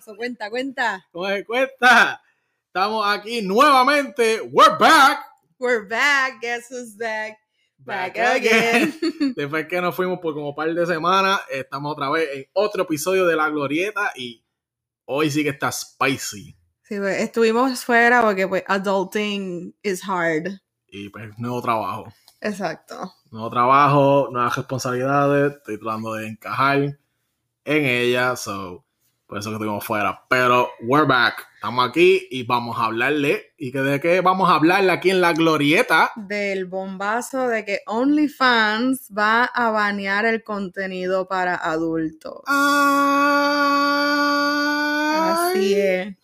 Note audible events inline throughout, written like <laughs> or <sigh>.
pasó? Cuenta, cuenta. ¿Cómo se cuesta? Estamos aquí nuevamente. We're back. We're back. Guess who's back? Back again. <laughs> <laughs> Después que nos fuimos por como par de semanas, estamos otra vez en otro episodio de La Glorieta y hoy sí que está spicy. Sí, pues, estuvimos fuera porque pues adulting is hard. Y pues nuevo trabajo. Exacto. Nuevo trabajo, nuevas responsabilidades. Estoy tratando de encajar en ella. So, por eso que estuvimos fuera. Pero we're back. Estamos aquí y vamos a hablarle. ¿Y que de qué vamos a hablarle aquí en la glorieta? Del bombazo de que OnlyFans va a banear el contenido para adultos. Así es.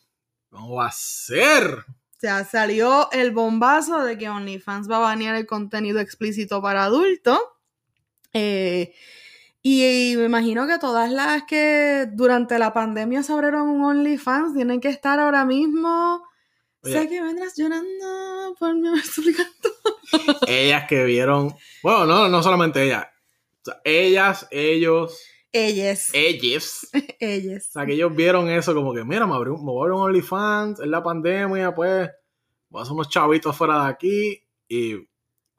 ¿Cómo va a ser? O sea, salió el bombazo de que OnlyFans va a banear el contenido explícito para adultos. Eh, y, me imagino que todas las que durante la pandemia se abrieron un OnlyFans tienen que estar ahora mismo. Oye. sé que vendrás llorando por mi haber suplicado. <laughs> ellas que vieron. Bueno, no, no solamente ellas. O sea, ellas, ellos, Ellas. ellos. <laughs> Ellas. O sea, que ellos vieron eso como que, mira, me, abrí, un- me voy a abrir un OnlyFans, es la pandemia, pues, voy a hacer unos chavitos fuera de aquí y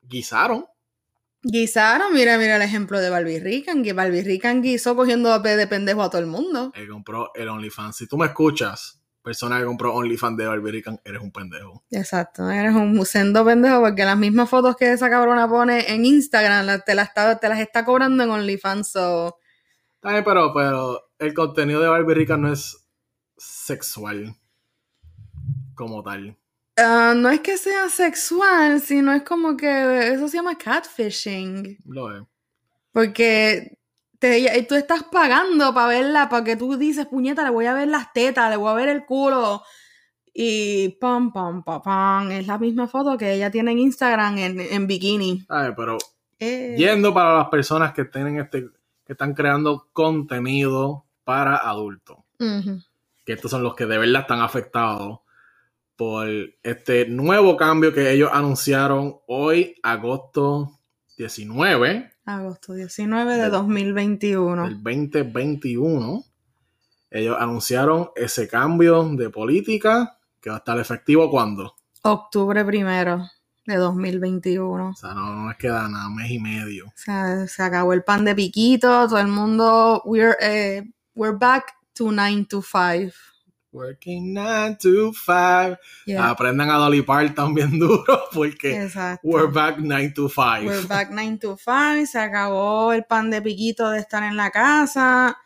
guisaron. Guisaron, mira, mira el ejemplo de Barbie Rican, que Barbie Rican guisó cogiendo de pendejo a todo el mundo. Él compró el OnlyFans. Si tú me escuchas, persona que compró OnlyFans de Barbie Rican, eres un pendejo. Exacto, eres un sendo pendejo porque las mismas fotos que esa cabrona pone en Instagram te, las está, te las está cobrando en OnlyFans. So. Bien, pero, pero el contenido de Barbie Rican no es sexual como tal. Ah, no es que sea sexual, sino es como que eso se llama catfishing. Lo es. Porque te, y tú estás pagando para verla, porque tú dices, puñeta, le voy a ver las tetas, le voy a ver el culo. Y pam, pam, pam, pam. Es la misma foto que ella tiene en Instagram en, en bikini. ¿Sabes? Pero Eh, yendo para las personas que tienen este, que están creando contenido para adultos. que estos son los que de verdad están afectados por este nuevo cambio que ellos anunciaron hoy, agosto 19 Agosto 19 de Del- 2021. del 2021. Ellos anunciaron ese cambio de política que va a estar efectivo cuando. Octubre primero de 2021. O sea, no, no les queda nada, mes y medio. O sea, se acabó el pan de piquito, todo el mundo, we're, eh, we're back to 9 to 5. Working 9 to 5. Yeah, Aprendan a Dolly Parton bien <laughs> duro porque exacto. we're back 9 to 5. We're back 9 to 5, se acabó el pan de piquito de estar en la casa.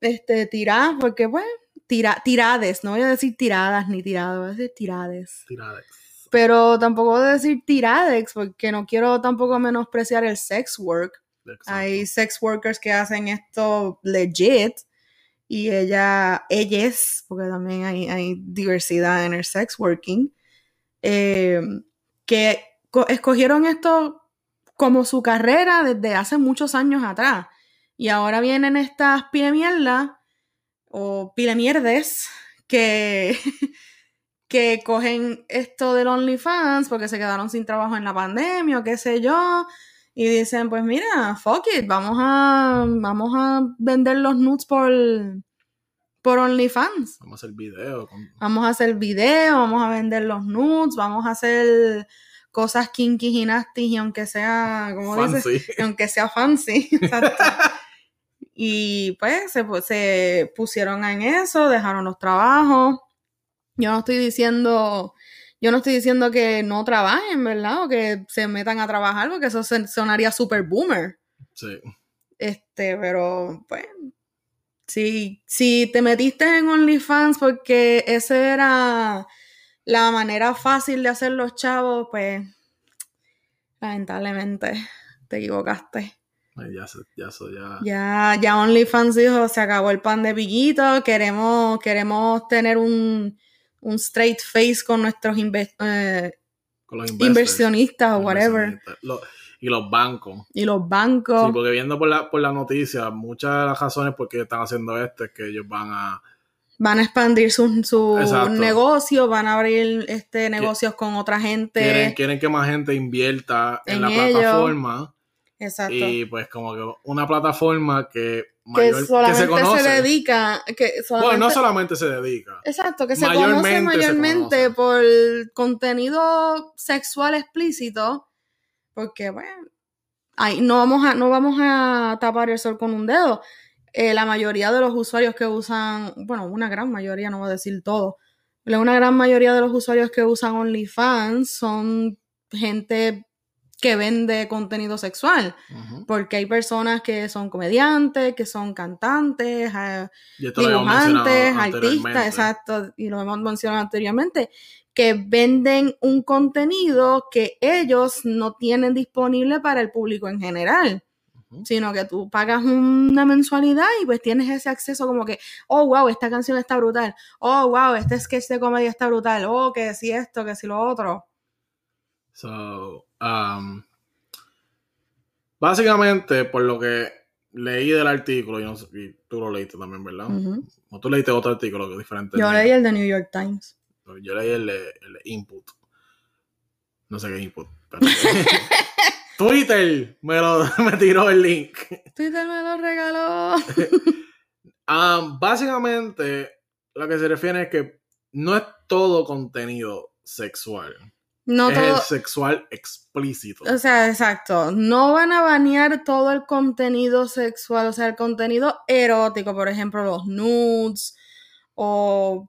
Este, tirar, porque pues, tira, tirades, no voy a decir tiradas ni tiradas, voy a decir tirades. Tirades. Pero tampoco voy a decir tiradex, porque no quiero tampoco menospreciar el sex work. Exacto. Hay sex workers que hacen esto legit y ella, ellas, porque también hay, diversidad en el sex working, eh, que co- escogieron esto como su carrera desde hace muchos años atrás. Y ahora vienen estas pile mierda o pile mierdes que, <laughs> que cogen esto del OnlyFans porque se quedaron sin trabajo en la pandemia o qué sé yo. Y dicen, pues mira, fuck it, vamos a, vamos a vender los nudes por, por OnlyFans. Vamos a hacer video. Con... Vamos a hacer videos, vamos a vender los nudes, vamos a hacer cosas kinky y nasty, y aunque sea, como dices, aunque sea fancy. <laughs> y pues se, se pusieron en eso, dejaron los trabajos. Yo no estoy diciendo, yo no estoy diciendo que no trabajen, ¿verdad? O que se metan a trabajar, porque eso sonaría super boomer. Sí. Este, pero pues, si, si te metiste en OnlyFans porque esa era la manera fácil de hacer los chavos, pues, lamentablemente, te equivocaste. Ya, ya, ya. Ya, ya OnlyFans dijo, se acabó el pan de piquito, queremos, queremos tener un, un straight face con nuestros inve- eh, Con los investors, inversionistas o whatever. inversionistas. Lo- y los bancos. Y los bancos. Sí, porque viendo por la, por la noticia, muchas de las razones por qué están haciendo esto es que ellos van a. van a expandir su, su negocio, van a abrir este negocios con otra gente. Quieren, quieren que más gente invierta en, En la ellos. plataforma. Exacto. Y pues como que una plataforma que, mayor, que solamente se se, conoce. dedica, que solamente, bueno, no solamente se dedica. exacto, que se mayormente conoce mayormente conoce. por contenido sexual explícito, porque bueno, ahí no vamos a, no vamos a tapar el sol con un dedo. Eh, la mayoría de los usuarios que usan, bueno, una gran mayoría, no voy a decir todo, pero una gran mayoría de los usuarios que usan OnlyFans son gente que vende contenido sexual. Porque hay personas que son comediantes, que son cantantes, eh, mencionado dibujantes, artistas, exacto, y lo hemos mencionado anteriormente, que venden un contenido que ellos no tienen disponible para el público en general, sino que tú pagas una mensualidad y pues tienes ese acceso como que, oh, wow, esta canción está brutal, oh, wow, este sketch de comedia está brutal, oh, que si esto, que si lo otro. So, um, básicamente, por lo que leí del artículo, y, no sé- y tú lo leíste también, ¿verdad? O tú leíste otro artículo que es diferente. Yo leí el de New York Times. Yo leí el Input. No sé qué es Input. pero- <laughs> Twitter me, lo, <laughs> me tiró el link. Twitter me lo regaló. <laughs> Um, básicamente, lo que se refiere es que no es todo contenido sexual. No es todo, el sexual explícito. O sea, exacto. No van a banear todo el contenido sexual, o sea, el contenido erótico, por ejemplo, los nudes o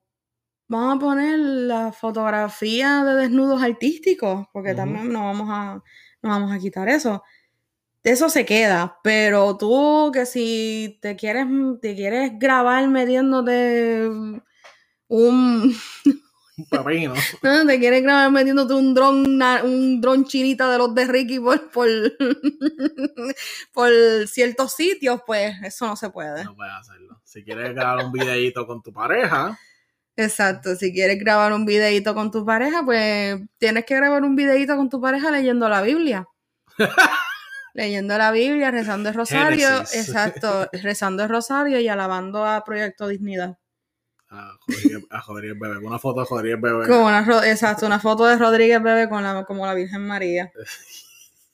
vamos a poner la fotografía de desnudos artísticos, porque también no vamos a no vamos a quitar eso. Eso se queda, pero tú que si te quieres te quieres grabar metiéndote un <laughs> Un pepino. <laughs> no, te quieres grabar metiéndote un dron, un dron chinita de los de Ricky por, por, <laughs> por ciertos sitios, pues eso no se puede. No puedes hacerlo. Si quieres grabar un videíto con tu pareja, Exacto, si quieres grabar un videíto con tu pareja, pues tienes que grabar un videíto con tu pareja leyendo la Biblia. <laughs> leyendo la Biblia, rezando el rosario, Génesis. exacto, rezando el rosario y alabando a Proyecto Dignidad. A Rodríguez, a Rodríguez Bebé, una foto de Rodríguez Bebé. Como una, exacto, una foto de Rodríguez Bebé con la, como la Virgen María. <laughs>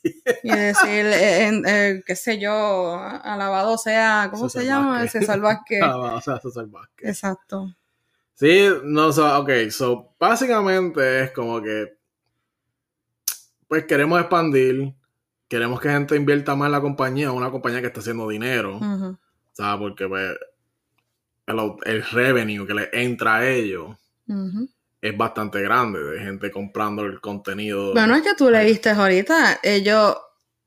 Y decir, eh, eh, qué sé yo, alabado sea, ¿cómo César se llama? Vázquez. César Vázquez. Ah, va, o sea, César Vázquez. Exacto. Sí, no, so, ok, so, básicamente es como que, pues queremos expandir, queremos que gente invierta más en la compañía, una compañía que está haciendo dinero, Ujú. ¿sabes? Porque pues, el, el revenue que le entra a ellos es bastante grande, de gente comprando el contenido. Bueno, es que tú leíste ahorita, ellos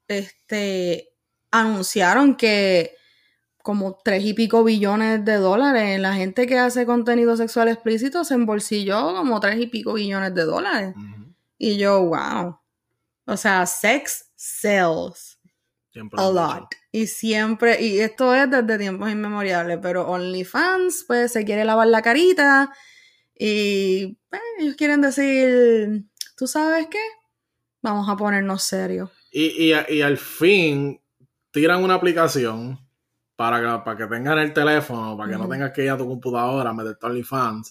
este, anunciaron que como tres y pico billones de dólares, la gente que hace contenido sexual explícito se embolsilló como tres y pico billones de dólares. Y yo, wow. O sea, sex sells siempre a lot. Y siempre, y esto es desde tiempos inmemoriales, pero OnlyFans, pues se quiere lavar la carita y pues, ellos quieren decir, ¿tú sabes qué? Vamos a ponernos serios. Y, y, y al fin tiran una aplicación para que, para que tengan el teléfono, para que no tengas que ir a tu computadora a meterte OnlyFans.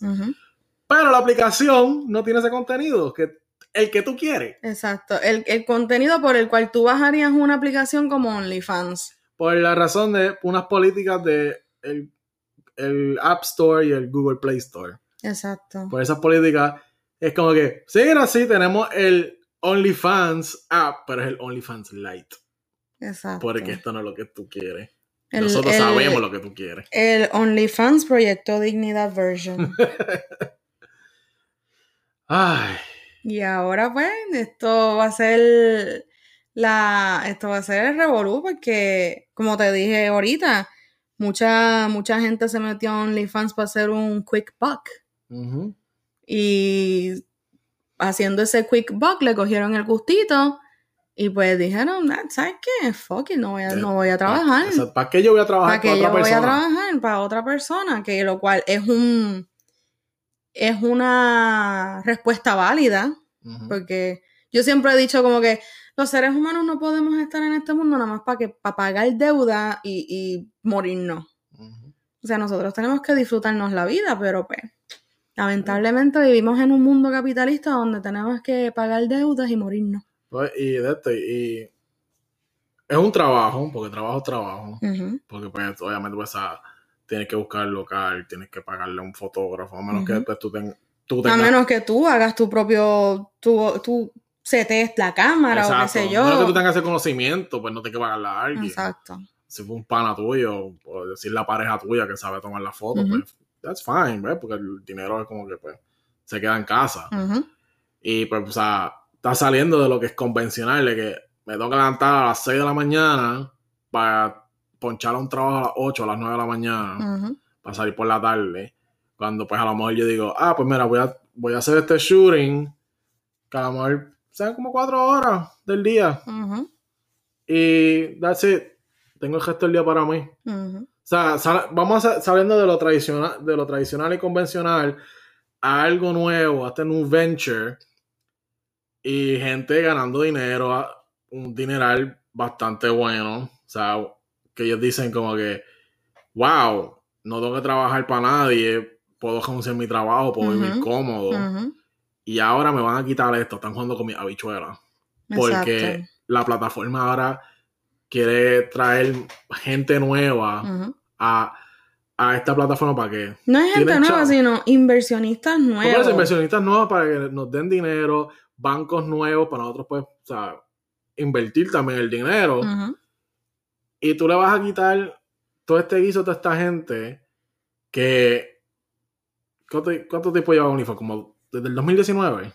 Pero la aplicación no tiene ese contenido, que el que tú quieres. Exacto. El, el contenido por el cual tú bajarías una aplicación como OnlyFans. Por la razón de unas políticas de el, el App Store y el Google Play Store. Exacto. Por esas políticas es como que, sí, ahora sí, tenemos el OnlyFans app, pero es el OnlyFans Lite. Exacto. Porque esto no es lo que tú quieres. El- Nosotros el- sabemos lo que tú quieres. El OnlyFans Proyecto Dignidad Version. <laughs> Ay, Y ahora pues esto va a ser la esto va a ser el revolú porque como te dije ahorita, mucha mucha gente se metió a OnlyFans para hacer un quick buck y haciendo ese quick buck le cogieron el gustito y pues dijeron, "Nah, ¿sabes qué? Fuck it, no voy a, no voy a trabajar. O sea, ¿Para qué yo voy a trabajar ¿Para que otra yo voy a persona? trabajar para otra persona? Que lo cual es un es una respuesta válida porque yo siempre he dicho como que los seres humanos no podemos estar en este mundo nada más para que para pagar deuda y, y morirnos. O sea, nosotros tenemos que disfrutarnos la vida, pero pues lamentablemente vivimos en un mundo capitalista donde tenemos que pagar deudas y morirnos. Pues, y de esto, y es un trabajo, porque trabajo es trabajo. Porque pues obviamente pues ah, tienes que buscar el local, tienes que pagarle a un fotógrafo, a menos que pues, tú, ten- tú A tengas... menos que tú hagas tu propio, tú, tú setees la cámara o qué sé A menos que tú yo. tengas ese conocimiento, pues no tienes que pagarle a alguien. Exacto. Si fue un pana tuyo, o decir la pareja tuya que sabe tomar la foto, pues that's fine, ¿ves? Porque el dinero es como que pues se queda en casa. Y pues, o sea, está saliendo de lo que es convencional, de que me tengo que levantar a las 6 de la mañana para ponchar a un trabajo a las 8, a las 9 de la mañana, Ujú. para salir por la tarde. Cuando pues a lo mejor yo digo, ah, pues mira, voy a, voy a hacer este shooting, que a lo mejor sean como 4 horas del día. Ujú. Y that's it. Tengo el resto del día para mí. O sea, sal- vamos a- saliendo de lo tradicional, de lo tradicional y convencional a algo nuevo, a este new venture y gente ganando dinero, un dineral bastante bueno. O sea, que ellos dicen como que, wow, no tengo que trabajar para nadie, puedo renunciar mi trabajo, puedo vivir Ujú. cómodo. Ujú. Y ahora me van a quitar esto, están jugando con mis habichuelas. Porque Exacto. la plataforma ahora quiere traer gente nueva a, a esta plataforma para que No es gente nueva, sino inversionistas nuevos. inversionistas nuevos para que nos den dinero, bancos nuevos para nosotros pues, o sea, invertir también el dinero. Y tú le vas a quitar todo este guiso a toda esta gente que... ¿Cuánto, cuánto tiempo lleva Unifor? Como desde el 2019.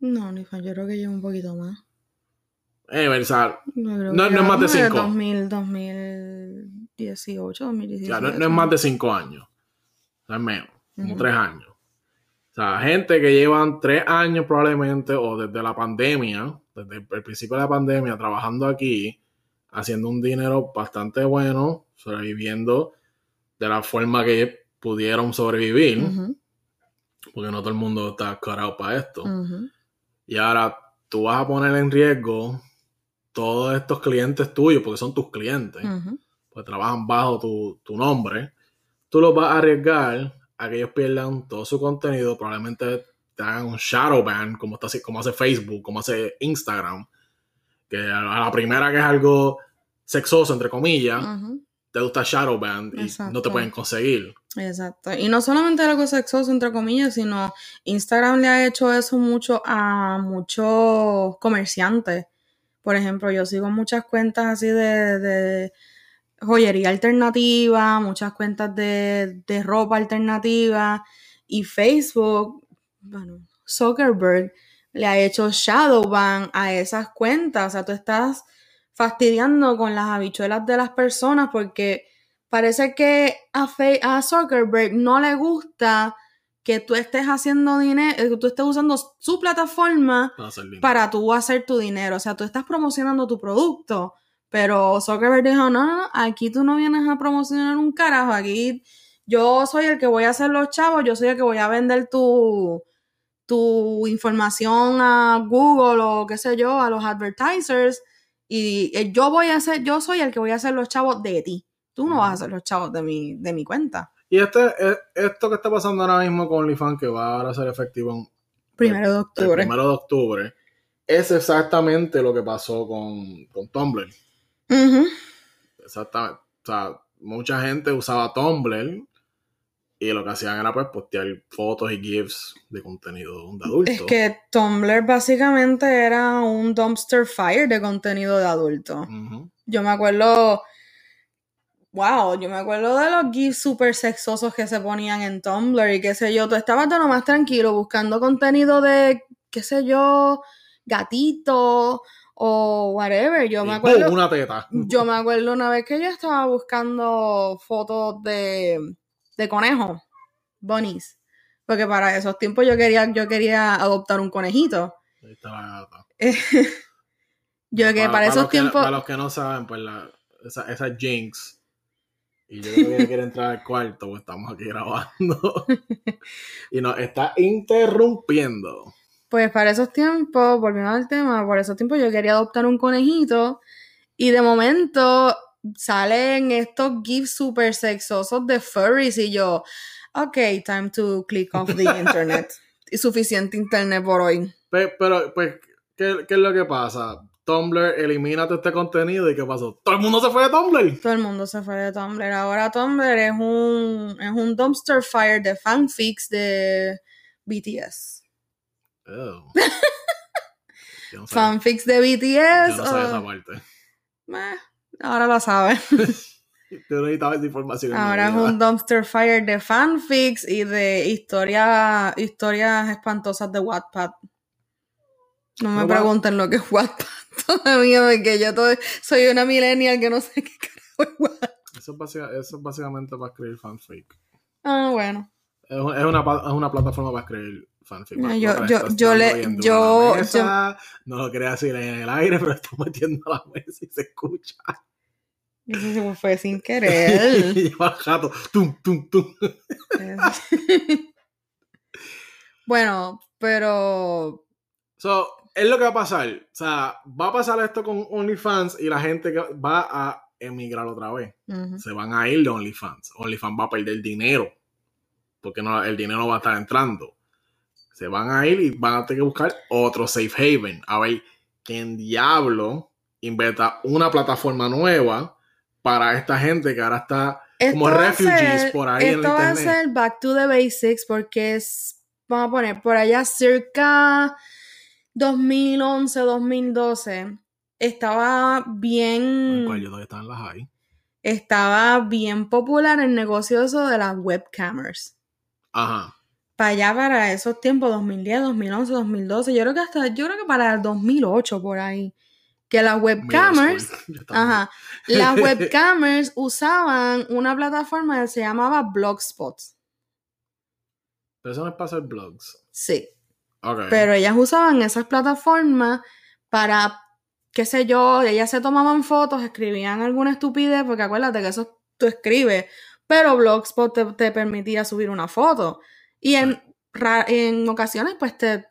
No, ni fa- yo creo que lleva un poquito más. Eh, o sea, No- no es más de lleva como cinco. 2000, 2018, 2017. ya no, no es más de cinco años. O sea, es menos, como años. O sea, gente que llevan tres años probablemente, o desde la pandemia, desde el principio de la pandemia, trabajando aquí, haciendo un dinero bastante bueno, sobreviviendo de la forma que pudieron sobrevivir, porque no todo el mundo está carado para esto. Y ahora tú vas a poner en riesgo todos estos clientes tuyos, porque son tus clientes Ujú. pues trabajan bajo tu, tu nombre, tú los vas a arriesgar a que ellos pierdan todo su contenido, probablemente te hagan un shadow ban, como, está, como hace Facebook, como hace Instagram, que a la primera que es algo sexoso, entre comillas, te gusta shadow ban y no te pueden conseguir. Exacto. Y no solamente algo sexoso, entre comillas, sino Instagram le ha hecho eso mucho a muchos comerciantes. Por ejemplo, yo sigo muchas cuentas así de, de joyería alternativa, muchas cuentas de, de ropa alternativa y Facebook, bueno, Zuckerberg le ha hecho shadow ban a esas cuentas. O sea, tú estás fastidiando con las habichuelas de las personas porque parece que a, Fe- a Zuckerberg no le gusta que tú estés haciendo dinero, que tú estés usando su plataforma Para tú hacer tu dinero. O sea, tú estás promocionando tu producto. Pero Zuckerberg dijo, no, no, no, aquí tú no vienes a promocionar un carajo, aquí yo soy el que voy a hacer los chavos, yo soy el que voy a vender tu, tu información a Google o qué sé yo, a los advertisers, y eh, yo voy a hacer, yo soy el que voy a hacer los chavos de ti. Tú no vas a hacer los chavos de mi, de mi cuenta. Y este, eh, esto que está pasando ahora mismo con OnlyFans, que va ahora a ser efectivo en Primero de el octubre. primero de octubre, es exactamente lo que pasó con, con Tumblr. Ujú. Exactamente. O sea, mucha gente usaba Tumblr y lo que hacían era pues postear fotos y GIFs de contenido de adultos. Es que Tumblr básicamente era un dumpster fire de contenido de adulto. Yo me acuerdo. Wow, yo me acuerdo de los gifs súper sexosos que se ponían en Tumblr y qué sé yo. Tú estabas lo más tranquilo buscando contenido de, qué sé yo, gatito o whatever. Yo me acuerdo. una teta. Yo me acuerdo una vez que yo estaba buscando fotos de, de conejos, bunnies. Porque para esos tiempos yo quería, yo quería adoptar un conejito. Ahí está la gata. <laughs> Yo que para, esos tiempos. para los que no saben, pues la, esa, esa Jinx. Y yo creo que quiere entrar al cuarto, pues estamos aquí grabando. <laughs> y nos está interrumpiendo. Pues para esos tiempos, volviendo al tema, por esos tiempos yo quería adoptar un conejito y de momento salen estos gifs super sexosos de furries y yo, ok, time to click off the <laughs> internet. y suficiente internet por hoy. Pe- Pero, pues, ¿qué, qué es lo que pasa? Tumblr elimina todo este contenido y ¿qué pasó? Todo el mundo se fue de Tumblr. Todo el mundo se fue de Tumblr. Ahora Tumblr es un, es un dumpster fire de fanfics de BTS. Oh. <laughs> Yo no Fanfics de yo BTS. no sabía oh, esa parte. meh, ahora lo sabes. <laughs> Yo necesitaba esa información. Ahora es un dumpster fire de fanfics y de historias historias espantosas de Wattpad. No me No, pregunten lo que es Wattpad <laughs> todavía, porque yo todo- soy una millennial que no sé qué carajo es Wattpad. Eso, es básica- eso es básicamente para escribir fanfic. Ah, bueno. Es, un- es una, es una plataforma para escribir fanfic. No, yo- yo- yo le- yo- mesa, No lo quería decir en el aire, <laughs> pero estoy metiendo la mesa y se escucha. Eso sí fue sin querer. <laughs> y lleva jato. Tum, tum, tum. <laughs> bueno, pero So, es lo que va a pasar. O sea, va a pasar esto con OnlyFans y la gente va a emigrar otra vez. Se van a ir de OnlyFans. OnlyFans va a perder dinero. Porque no, el dinero no va a estar entrando. Se van a ir y van a tener que buscar otro safe haven. A ver quién diablo inventa una plataforma nueva para esta gente que ahora está como Esto refugees ser- por ahí en Esto va a internet. ser back to the basics porque es, vamos a poner, por allá cerca 2011, 2012, estaba el bien, cual yo estaba en la high. estaba bien popular el negocio eso de las webcamers. Ajá. Para allá, para esos tiempos, 2010, 2011, 2012, yo creo que hasta, yo creo que para el 2008 por ahí, que las webcamers... <laughs> Ajá. Las <laughs> webcamers usaban una plataforma que se llamaba Blogspot. Pero eso no es para hacer blogs. Sí. Pero ellas usaban esas plataformas para, qué sé yo, ellas se tomaban fotos, escribían alguna estupidez, porque acuérdate que eso tú escribes, pero Blogspot te, te permitía subir una foto. Y en, en ocasiones, pues te,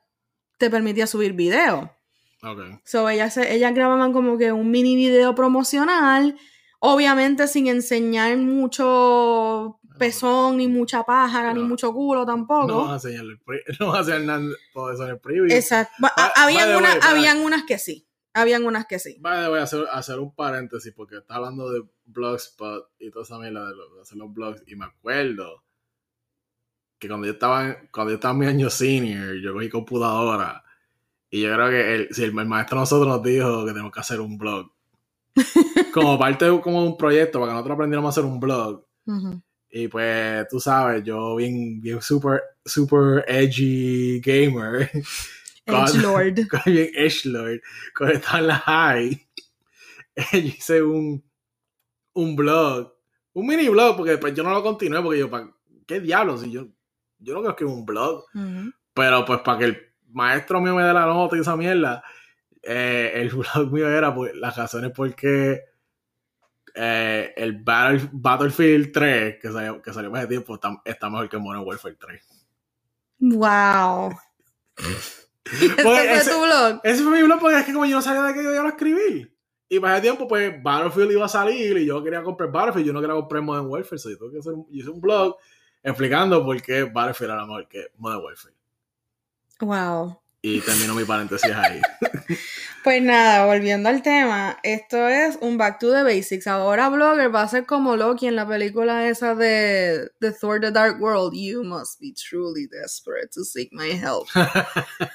te permitía subir video. Ok. So, ellas, se- ellas grababan como que un mini video promocional, obviamente sin enseñar mucho pezón, ni mucha pájara, ni No. mucho culo No tampoco. vas a pri- no vas a <laughs> nada todo eso en el preview. Exacto. Ba- habían, una- way, habían unas que sí. Habían unas que sí. Vale, voy a hacer, hacer un paréntesis porque está hablando de Blogspot y toda esa mierda de, de hacer los blogs. Y me acuerdo que cuando yo estaba en, cuando yo estaba en mi año senior, yo cogí computadora. Y yo creo que el, si el, el maestro de nosotros nos dijo que tenemos que hacer un blog. <laughs> Como parte de como un proyecto para que nosotros aprendiéramos a hacer un blog. Y pues, tú sabes, yo bien, bien super, super edgy gamer. <laughs> Edgelord. <laughs> bien edgelord. Cuando estaba en la high, yo hice un, un blog. Un mini blog, porque después yo no lo continué, porque yo, ¿qué diablos? Si yo, yo no creo que un blog. Pero pues para que el maestro mío me dé la nota y esa mierda, eh, el <laughs> blog mío era pues, las razones por qué eh, el Battle- Battlefield 3, que salió, que salió hace tiempo, está, está mejor que Modern Warfare 3. Wow. ¿Este Pues, fue ese- tu blog? Ese fue mi blog porque es que como yo no sabía de qué yo iba a escribir. Y para ese tiempo, pues Battlefield iba a salir y yo quería comprar Battlefield. Yo no quería comprar Modern Warfare. So yo tuve que hacer un, hice un blog explicando por qué Battlefield era mejor que Modern Warfare. Wow. Y termino mi paréntesis ahí. <laughs> Pues nada, volviendo al tema, esto es un back to the basics. Ahora Blogger va a ser como Loki en la película esa de, de Thor The Dark World. You must be truly desperate to seek my help. <laughs>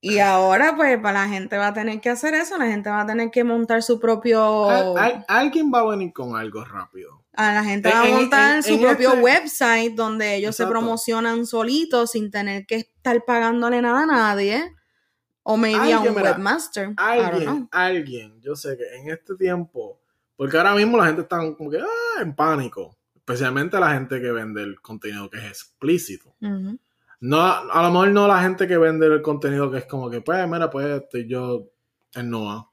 y ahora, pues, para la gente va a tener que hacer eso, la gente va a tener que montar su propio. Al- al- alguien va a venir con algo rápido. A la gente En- va a montar en- su en propio este- website donde ellos se promocionan solitos sin tener que estar pagándole nada a nadie. O maybe a un mira, webmaster. Alguien, alguien, yo sé que en este tiempo, porque ahora mismo la gente está como que ah, en pánico. Especialmente la gente que vende el contenido que es explícito. No, a lo mejor no la gente que vende el contenido que es como que, pues, mira, pues estoy yo en Noah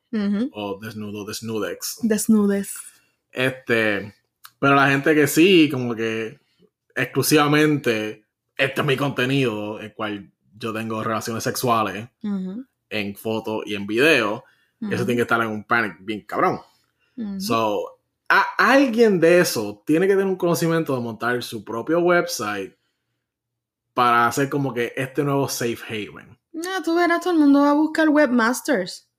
o desnudo, desnudex. Desnudes. Este, pero la gente que sí, como que exclusivamente, este es mi contenido, el cual yo tengo relaciones sexuales en foto y en video, eso tiene que estar en un panic bien cabrón. So, a- alguien de eso tiene que tener un conocimiento de montar su propio website para hacer como que este nuevo safe haven. No, tú verás, todo el mundo va a buscar webmasters.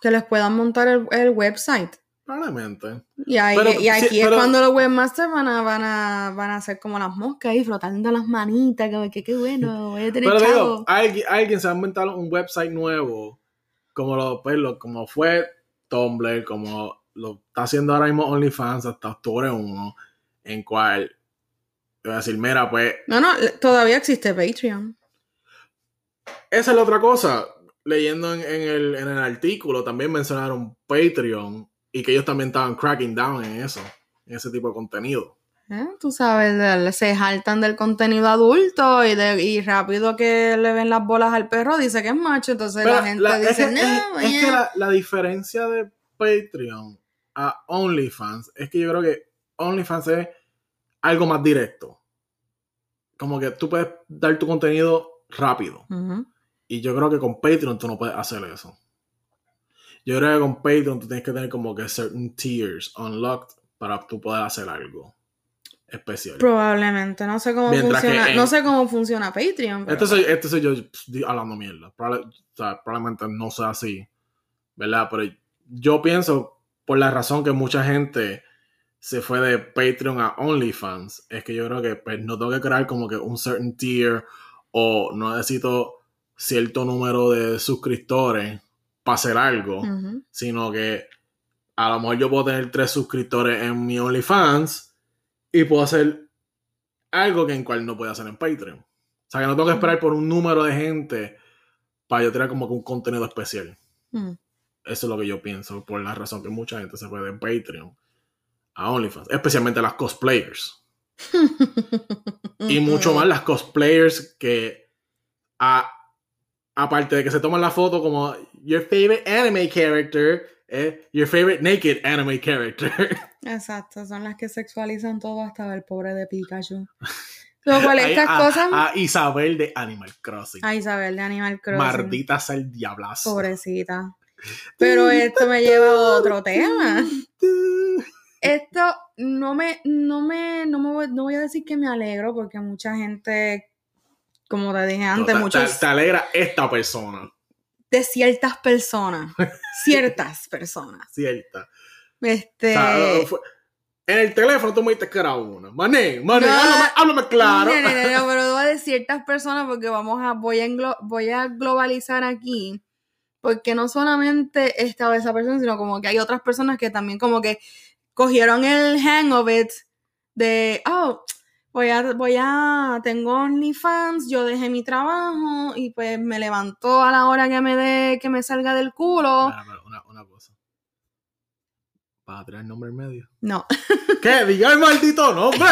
que les puedan montar el, el website. Probablemente. Y, ahí, Pero, y sí, aquí pero- es cuando los webmasters van a, van a, van a hacer como las moscas y flotando las manitas, que, que qué bueno, voy a tener Pero chavo. digo, alguien, alguien se va a inventar un website nuevo, como lo, pues, lo- como fue Tumblr, como lo está haciendo ahora mismo OnlyFans hasta octubre 1, en cual te voy a decir, mira, pues, No, no, todavía existe Patreon. esa es la otra cosa. Leyendo en, en el, en el artículo, también mencionaron Patreon y que ellos también estaban cracking down en eso, en ese tipo de contenido. ¿eh? Tú sabes, se jaltan del contenido adulto y, de, y rápido que le ven las bolas al perro dice que es macho, entonces Pero la gente la- dice, no, es- es ya". que la, la diferencia de Patreon a OnlyFans es que yo creo que OnlyFans es algo más directo. Como que tú puedes dar tu contenido rápido. Y yo creo que con Patreon tú no puedes hacer eso. Yo creo que con Patreon tú tienes que tener como que certain tiers unlocked para tú poder hacer algo especial. Probablemente, no sé cómo Mientras funciona, en- no sé cómo funciona Patreon. pero- Este soy, este soy yo hablando mierda. Probable- o sea, probablemente no sea así, ¿verdad? Pero yo pienso, por la razón que mucha gente se fue de Patreon a OnlyFans, es que yo creo que pues, no tengo que crear como que un certain tier o no necesito cierto número de suscriptores para hacer algo, sino que a lo mejor yo puedo tener tres suscriptores en mi OnlyFans y puedo hacer algo que en cual no puedo hacer en Patreon. O sea, que no tengo que esperar por un número de gente para yo tener como que un contenido especial. Mm. Eso es lo que yo pienso, por la razón que mucha gente se fue de Patreon a OnlyFans, especialmente las cosplayers. <laughs> Y mucho más las cosplayers que, a- aparte de que se toman la foto como your favorite anime character, eh, your favorite naked anime character. <laughs> Exacto, son las que sexualizan todo hasta el pobre de Pikachu. Lo cual estas a, cosas... a Isabel de Animal Crossing. A Isabel de Animal Crossing. Maldita sea el diablazo. Pobrecita. Pero esto me lleva a otro tema. Esto no me, no me, no me voy, no voy a decir que me alegro porque mucha gente, como te dije No, antes, te, muchos te- te alegra esta persona, de ciertas personas, <laughs> ciertas personas. cierta. Este, O sea, fue- en el teléfono tú me dijiste que era una. Mané, mané, No. háblame, háblame claro. No, no, no, no, pero no <laughs> de ciertas personas porque vamos a, voy a, englo- voy a globalizar aquí. Porque no solamente estaba esa persona, sino como que hay otras personas que también como que cogieron el hang of it de, oh, voy a, voy a, tengo OnlyFans, yo dejé mi trabajo y pues me levantó a la hora que me dé, que me salga del culo. Mira, una, una cosa. ¿Vas a tirar el nombre en medio? No, <laughs> ¿Qué? Diga el maldito nombre.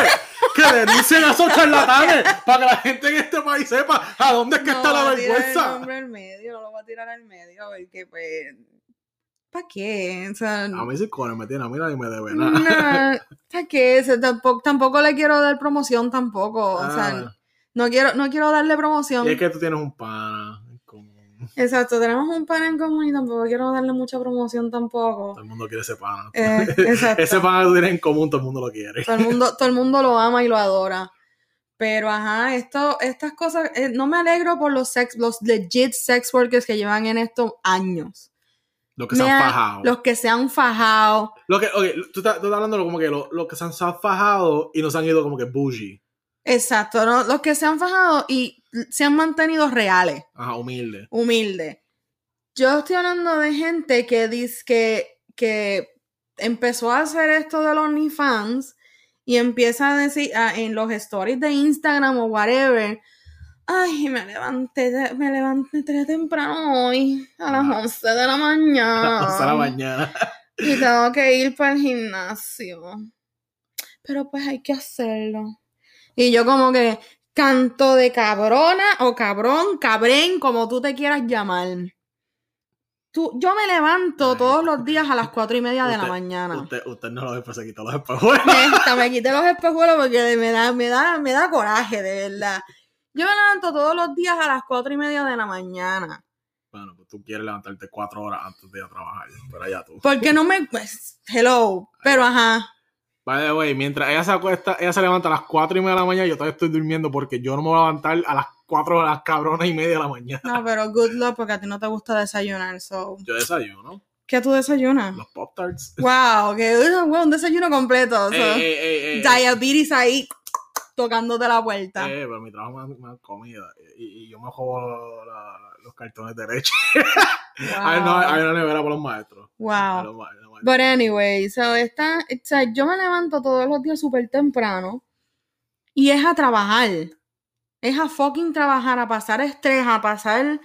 que denuncien a esos charlatanes para que la gente en este país sepa a dónde es que no está la voy a tirar el vergüenza. nombre al medio, no lo voy a tirar al medio porque pues, ¿para qué? O sea, A mí sí cojones me tiene, a mí nadie me debe nada. <laughs> No, ¿sabes qué? O sea, tampoco, tampoco le quiero dar promoción tampoco. O Ah, sea, no quiero, no quiero darle promoción. y es que tú tienes un pana en común. Exacto, tenemos un pan en común y tampoco quiero darle mucha promoción tampoco. Todo el mundo quiere ese pana. Eh, <laughs> exacto. ese pana que tú tienes en común, todo el mundo lo quiere. Todo el mundo, todo el mundo lo ama y lo adora. Pero ajá, esto, estas cosas, eh, no me alegro por los sex, los legit sex workers que llevan en estos años. Lo que se han ha- fajado. Los que se han fajado. Lo que, ok, tú estás, tú estás hablando como que los lo que se han fajado y nos han ido como que bougie. Exacto, ¿no? los que se han fajado y se han mantenido reales. Ajá, humilde. humilde. Yo estoy hablando de gente que dice que, que empezó a hacer esto de los OnlyFans y empieza a decir ah, en los stories de Instagram o whatever. Ay, me levanté, de- me levanté temprano hoy, a las Ajá. 11 de la mañana. Hasta la mañana. Y tengo que ir para el gimnasio. Pero pues hay que hacerlo. Y yo como que canto de cabrona o cabrón, cabrén, como tú te quieras llamar. Tú, yo me levanto Ay. todos los días a las cuatro y media de la mañana. Usted, usted no lo ve, pues se quitó los espejuelos. Me quité los espejuelos porque me da, me da, me da coraje, de verdad. Yo me levanto todos los días a las cuatro y media de la mañana. Bueno, pues tú quieres levantarte cuatro horas antes de ir a trabajar. Pero allá tú. Porque no me. Pues, hello. Pero ajá. By the way, mientras ella se acuesta, ella se levanta a las cuatro y media de la mañana, yo todavía estoy durmiendo porque yo no me voy a levantar a las cuatro de las cabronas y media de la mañana. No, pero good luck porque a ti no te gusta desayunar, so. Yo desayuno. ¿Qué tú desayunas? Los Pop Tarts. Wow, que wow, un desayuno completo. So, ey, ey, ey. diabetes ahí tocándote la puerta. Eh, pero mi trabajo me, da comida. Y, y yo me juego la- los cartones de leche. <laughs> hay, una nevera para los maestros. Wow. los ma- los maestros. But anyway, so esta, o sea, yo me levanto todos los días súper temprano y es a trabajar. Es a fucking trabajar, a pasar estrés, a pasar.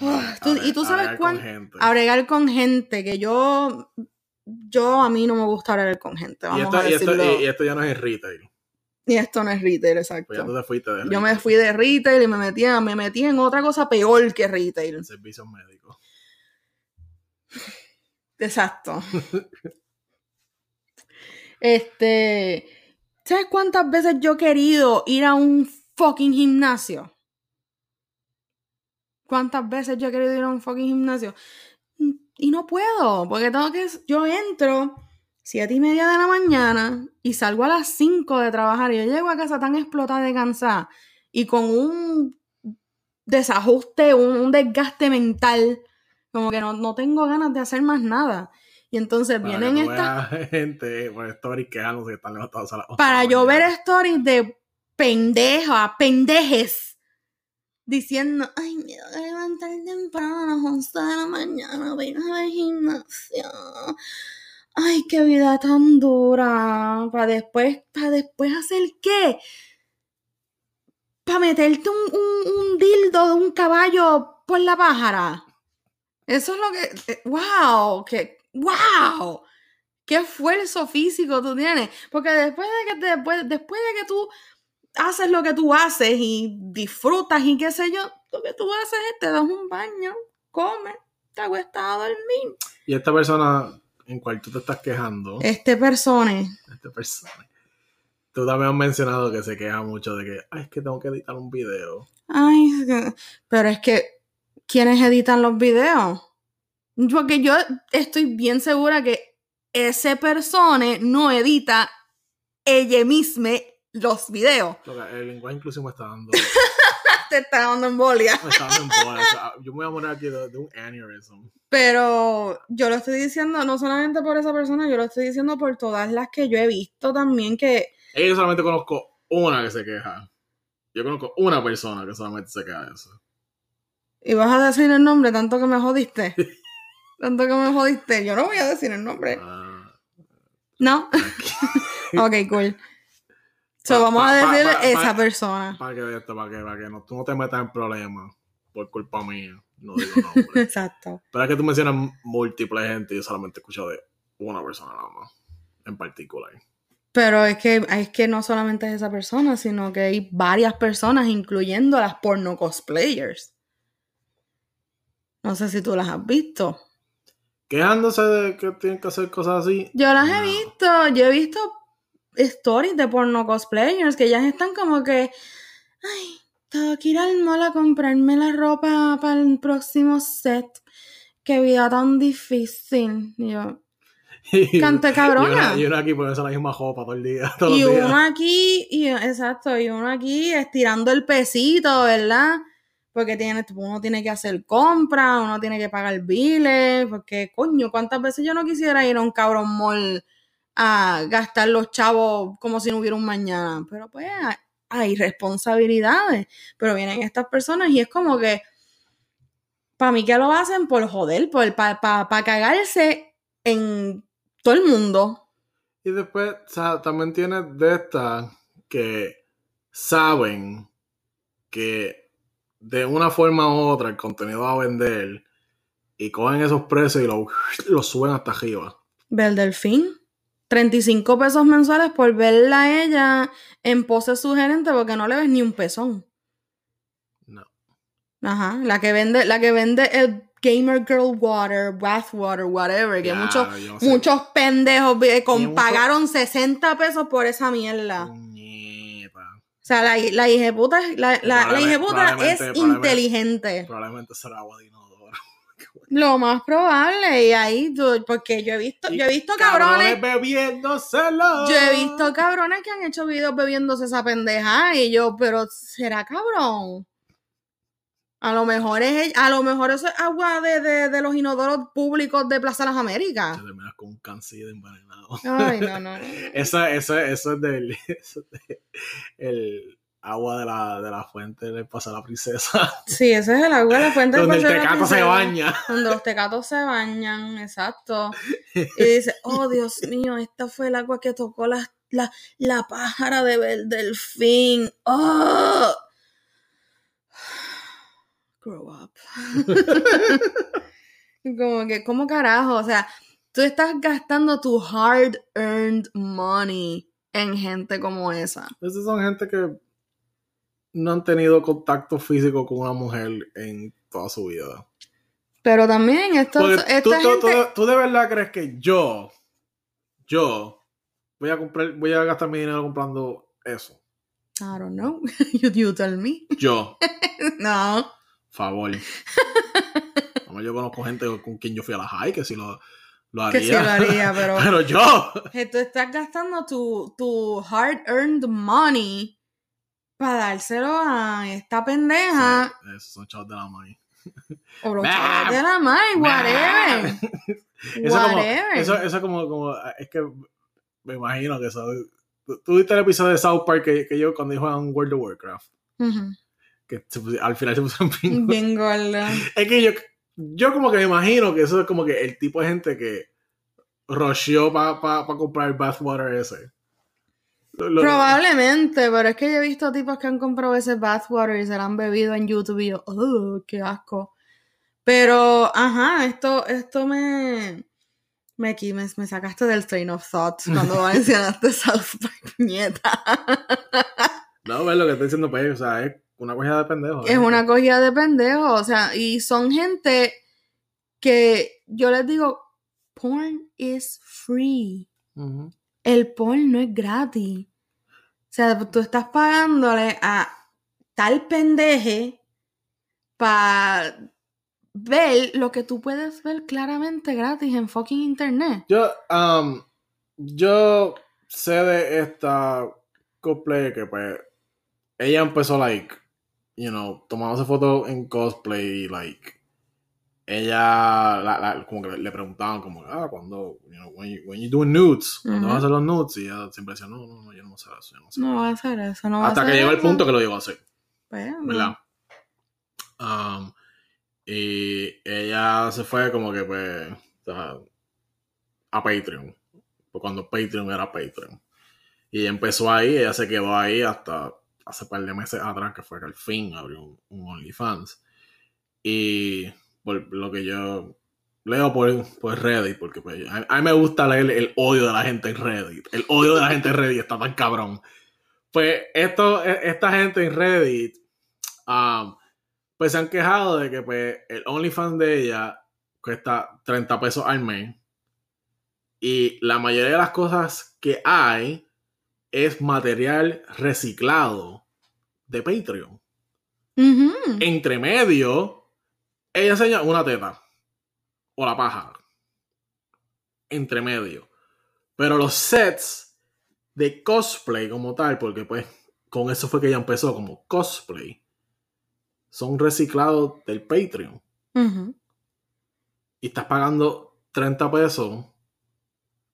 A- Tú- a- y tú sabes gente. A bregar con gente, que yo. Yo a mí no me gusta bregar con gente. Y Vamos esto, a y, esto, decirlo. y- y esto ya no es retail. Y esto no es retail, exacto. Pues ya tú te fuiste de Yo me retail, fui de retail y me metí, me metí en otra cosa peor que retail. en servicios médicos. Exacto. <laughs> este. ¿Sabes cuántas veces yo he querido ir a un fucking gimnasio? ¿Cuántas veces yo he querido ir a un fucking gimnasio? Y no puedo, porque tengo que. Yo entro siete y media de la mañana y salgo a las 5 de trabajar y yo llego a casa tan explotada y cansada y con un desajuste, un, un desgaste mental, como que no, no tengo ganas de hacer más nada. Y entonces Para vienen estas <laughs> gente por stories que están levantados a 11 para la yo ver stories de pendejas, pendejes, diciendo, ay, me voy a levantar temprano a las 11 de la mañana para ir al gimnasio. Ay, qué vida tan dura. Para después, para después hacer qué? Para meterte un, un, un dildo de un caballo por la pájara. Eso es lo que. eh, ¡Wow! ¡Qué, ¡Wow! qué esfuerzo físico tú tienes. Porque después de que después, después de que tú haces lo que tú haces y disfrutas y qué sé yo, lo que tú haces es te das un baño, comes, te acuestas a dormir. Y esta persona en cual tú te estás quejando, Este persona, esta persona, tú también has mencionado que se queja mucho de que, ay, es que tengo que editar un video. ay, pero es que, ¿quiénes editan los videos? Porque yo estoy bien segura que ese persona no edita ella misma los videos. El lenguaje inclusivo me está dando, <laughs> Te está dando embolia. me está dando yo me voy a morir aquí de, de un aneurysm. Pero yo lo estoy diciendo no solamente por esa persona, yo lo estoy diciendo por todas las que yo he visto también que Y yo solamente conozco una que se queja. Yo conozco una persona que solamente se queja de eso. y vas a decir el nombre tanto que me jodiste. <laughs> tanto que me jodiste. Yo no voy a decir el nombre. Ah, No. <laughs> ok, cool. So Pa- vamos a pa- decir pa- esa persona. para que para que, para que no, tú no te metas en problemas por culpa mía. No digo <laughs> nombre. Exacto. Pero es que tú mencionas múltiples gente y yo solamente escucho de una persona nada más. En particular. Pero es que, es que no solamente es esa persona, sino que hay varias personas, incluyendo las porno cosplayers. No sé si tú las has visto. Quejándose de que tienen que hacer cosas así. Yo las he visto, yo he visto stories de porno cosplayers que ya están como que, ay, tengo que ir al mall a comprarme la ropa para el próximo set. Qué vida tan difícil. Y yo, <laughs> Cante cabrona. Y una aquí poniéndose la misma ropa todo el día. <laughs> Todos y uno aquí, y exacto, y uno aquí estirando el pesito, ¿verdad? Porque tiene, uno tiene que hacer compras, uno tiene que pagar biles, porque coño, ¿cuántas veces yo no quisiera ir a un cabrón mall a gastar los chavos como si no hubiera un mañana? Pero pues hay, responsabilidades, pero vienen estas personas y es como que, para mí que lo hacen por joder, por, para pa, pa cagarse en todo el mundo. Y después, o sea, también tienes de estas que saben que de una forma u otra el contenido va a vender y cogen esos precios y lo, lo suben hasta arriba. Bel Delfín. 35 pesos mensuales por verla a ella en pose sugerente porque no le ves ni un pezón. No. Ajá. La que vende, la que vende el Gamer Girl Water, Bath Water, whatever. Que muchos, sé. muchos pendejos con- Y mucho- pagaron 60 pesos por esa mierda. Puñeta. O sea, la, la hijeputa, la, la, la hijeputa es probablemente- inteligente. Probablemente será inodoro. Lo más probable. Y ahí, porque yo he visto, yo he visto cabrones. bebiéndoselo. Yo he visto cabrones que han hecho videos bebiéndose esa pendeja y yo, pero ¿será cabrón? A lo mejor es a lo mejor eso es agua de, de, de los inodoros públicos de Plaza Las Américas. Te terminas con un canciller envenenado. Ay, no, no. no. Eso, eso, eso es del <laughs> eso es de- el agua de la, de la fuente del Paso de la Princesa. <laughs> Sí, ese es el agua de la fuente del donde el Paseo de la tecato se baña. <laughs> Donde los tecatos se bañan, exacto. <laughs> Y dice, oh Dios mío, esta fue el agua que tocó la, la, la pájara de del delfín. Oh. Grow up. Como que, ¿cómo carajo? O sea, tú estás gastando tu hard earned money en gente como esa. Esas son gente que no han tenido contacto físico con una mujer en toda su vida. Pero también esto, esta tú, tú- gente... tú- tú de verdad crees que yo, yo, voy a comprar, voy a gastar mi dinero comprando eso. I don't know. <laughs> you, you tell me. Yo, <laughs> No. favor. <laughs> Yo conozco gente con quien yo fui a la high que si lo, lo Que haría. sí lo haría, pero... Pero yo, que tú estás gastando tu, tu hard earned money para dárselo a esta pendeja Sí, esos son chavos de la mano. o los <laughs> chavos de la madre, whatever. <laughs> Eso como, whatever. eso, eso como, como, es que me imagino que eso. ¿Tú, tú viste el episodio de South Park que, que yo cuando juegan World of Warcraft? Que se al final se pusieron <laughs> pingos. Bien gorda. Es que yo, yo como que me imagino que eso es como que el tipo de gente que rusheó para pa, pa comprar el bathwater ese. Lo- lo- Probablemente, pero es que yo he visto tipos que han comprado ese bathwater y se lo han bebido en YouTube y yo, oh, qué asco. Pero, ajá, esto, esto me, me, me, me sacaste del train of thought cuando <laughs> mencionaste South Park, nieta. <laughs> No, ves lo que estoy diciendo, pues, o sea, es una cogida de pendejo. Es ¿eh? una cogida de pendejos, o sea, y son gente que yo les digo, porn is free. Ujú. El porn no es gratis. O sea, tú estás pagándole a tal pendeje para ver lo que tú puedes ver claramente gratis en fucking internet. Yo, um, yo sé de esta cosplay que pues ella empezó like, you know, tomándose fotos en cosplay like ella la- la- como que le preguntaban como ah cuando you know when you, when you doing nudes cuando vas a hacer los nudes y ella siempre decía no no no yo no sé eso yo no sé No va a hacer eso, no hasta a que hacer llegó el punto que lo llegó a hacer ¿verdad? Um, y ella se fue como que pues o sea, a Patreon. Pues cuando Patreon era Patreon. Y ella empezó ahí, ella se quedó ahí hasta hace par de meses atrás, que fue que al fin abrió un, un OnlyFans. Y por lo que yo leo por, por Reddit, porque pues, a, a mí me gusta leer el odio de la gente en Reddit. El odio de la gente en Reddit está tan cabrón. Pues esto, e- esta gente en Reddit, um, pues se han quejado de que pues, el OnlyFans de ella cuesta 30 pesos al mes. Y la mayoría de las cosas que hay es material reciclado de Patreon. Entre medio, ella enseña una teta. O la paja. Entre medio. Pero los sets de cosplay como tal, porque pues con eso fue que ella empezó como cosplay, son reciclados del Patreon. Y estás pagando 30 pesos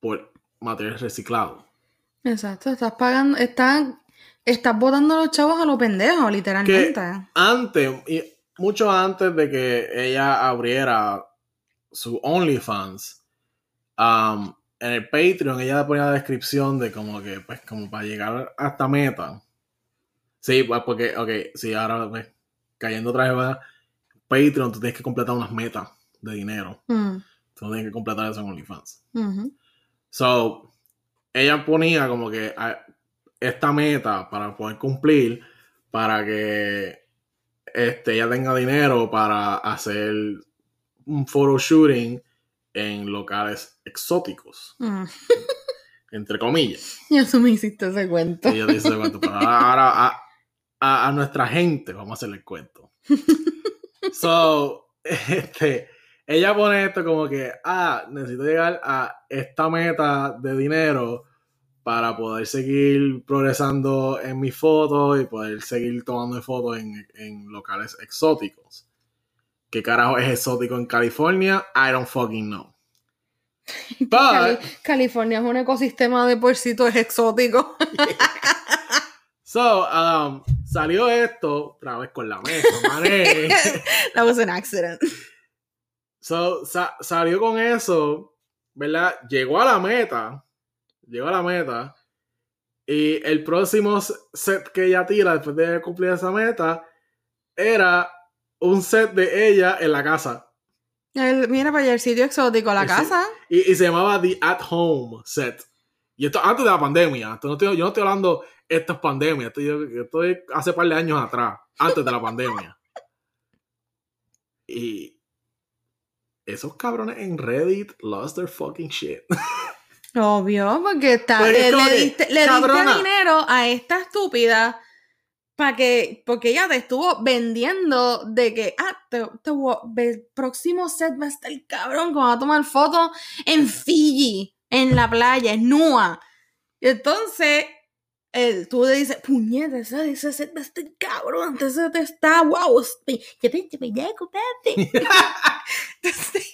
por material reciclado. Exacto, estás pagando, estás, estás botando a los chavos a los pendejos, literalmente. Antes, y mucho antes de que ella abriera su OnlyFans, um, en el Patreon ella ponía la descripción de como que, pues, como para llegar a esta meta. Sí, pues, porque, ok, sí, ahora, pues, cayendo otra vez, ¿verdad? Patreon, tú tienes que completar unas metas de dinero. Mm, Tú no tienes que completar eso en OnlyFans. So, ella ponía como que a- esta meta para poder cumplir, para que este, ella tenga dinero para hacer un photoshooting en locales exóticos, Mm. <laughs> entre comillas. Ya tú me hiciste ese cuento. Y ella dice, "Bueno, pero ahora a, a- a nuestra gente vamos a hacerle el cuento. <laughs> So, este, ella pone esto como que, ah, necesito llegar a esta meta de dinero para poder seguir progresando en mis fotos y poder seguir tomando fotos en, en locales exóticos. ¿Qué carajo es exótico en California? I don't fucking know. <laughs> Cali- But, California es un ecosistema de porcitos exóticos. <laughs> so, um, salió esto, otra vez con la mesa, <laughs> mané. That was an accident. So, sa- salió con eso, ¿verdad? Llegó a la meta. Llegó a la meta. Y el próximo set que ella tira después de cumplir esa meta era un set de ella en la casa. El- mira para allá el sitio exótico, la casa. Y, y se llamaba The At Home Set. Y esto antes de la pandemia. Esto no estoy- yo no estoy hablando, esto es pandemia. Esto, yo, yo estoy hace par de años atrás, antes de la pandemia. <laughs> Y esos cabrones en Reddit lost their fucking shit. <laughs> Obvio, porque está, Pues le, le diste, le diste cabrona. dinero a esta estúpida para que, porque ella te estuvo vendiendo de que, ah, te, te el próximo set va a estar cabrón, que va a tomar fotos en Fiji, en la playa, en Nua. Y entonces, el, tú le dices, puñeta, ese, ese set va a estar cabrón, ese set está, wow, yo te, voy a comprarte. Entonces,